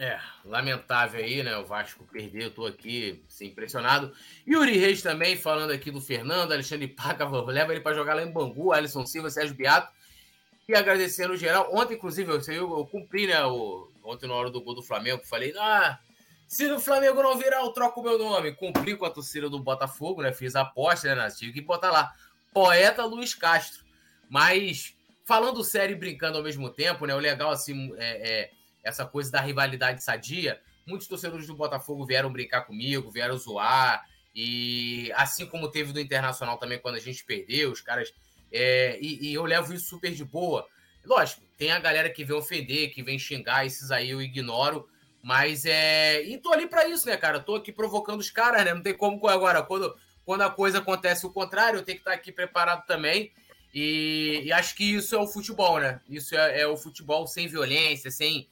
É, lamentável aí, né? O Vasco perdeu, eu tô aqui assim, impressionado. Yuri Reis também falando aqui do Fernando, Alexandre Paca, leva ele para jogar lá em Bangu, Alisson Silva, Sérgio Beato. E agradecendo geral. Ontem, inclusive, eu, eu, eu cumpri, né? O, ontem, na hora do gol do Flamengo, falei, ah, se o Flamengo não virar, eu troco o meu nome. Cumpri com a torcida do Botafogo, né? Fiz a aposta, né? Tive que botar lá. Poeta Luiz Castro. Mas, falando sério e brincando ao mesmo tempo, né? O legal, assim, é, é essa coisa da rivalidade sadia. Muitos torcedores do Botafogo vieram brincar comigo, vieram zoar. E assim como teve do Internacional também, quando a gente perdeu, os caras. É, e, e eu levo isso super de boa. Lógico, tem a galera que vem ofender, que vem xingar, esses aí eu ignoro mas é. E tô ali para isso, né, cara? tô aqui provocando os caras, né? Não tem como agora. Quando, quando a coisa acontece o contrário, eu tenho que estar aqui preparado também. E, e acho que isso é o futebol, né? Isso é, é, o futebol sem violência, sem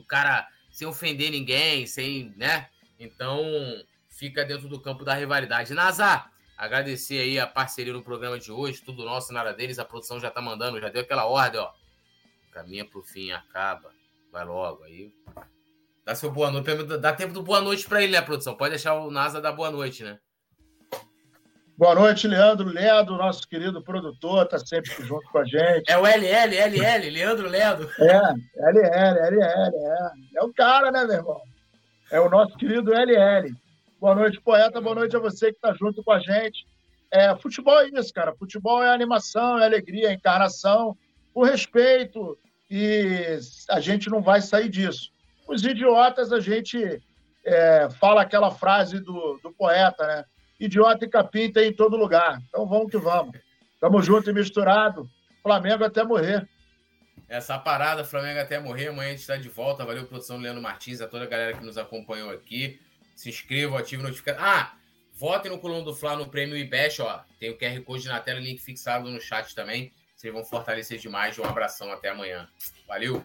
o cara sem ofender ninguém, sem, né? Então fica dentro do campo da rivalidade. Nazar, agradecer aí a parceria no programa de hoje, tudo nosso, nada deles. A produção já tá mandando, já deu aquela ordem, ó. Caminha pro fim, acaba. Vai logo. Aí Dá seu boa noite. Dá tempo do boa noite para ele, né, produção? Pode deixar o NASA dar boa noite, né? Boa noite, Leandro Ledo, nosso querido produtor, tá sempre junto com a gente. É o LL, LL, Leandro Ledo. É, LL, LL, é. É o cara, né, meu irmão? É o nosso querido LL. Boa noite, poeta, boa noite a você que tá junto com a gente. É, futebol é isso, cara. Futebol é animação, é alegria, é encarnação, o respeito, e a gente não vai sair disso os idiotas, a gente é, fala aquela frase do, do poeta, né? Idiota e capim tem em todo lugar. Então vamos que vamos. Tamo junto e misturado. Flamengo até morrer. Essa parada, Flamengo até morrer. Amanhã a gente está de volta. Valeu, produção Leandro Martins, a toda a galera que nos acompanhou aqui. Se inscrevam, ative notificação. Ah, votem no Coluna do Fla no prêmio IBEST, ó. Tem o QR Code na tela, link fixado no chat também. Vocês vão fortalecer demais. Um abração, até amanhã. Valeu!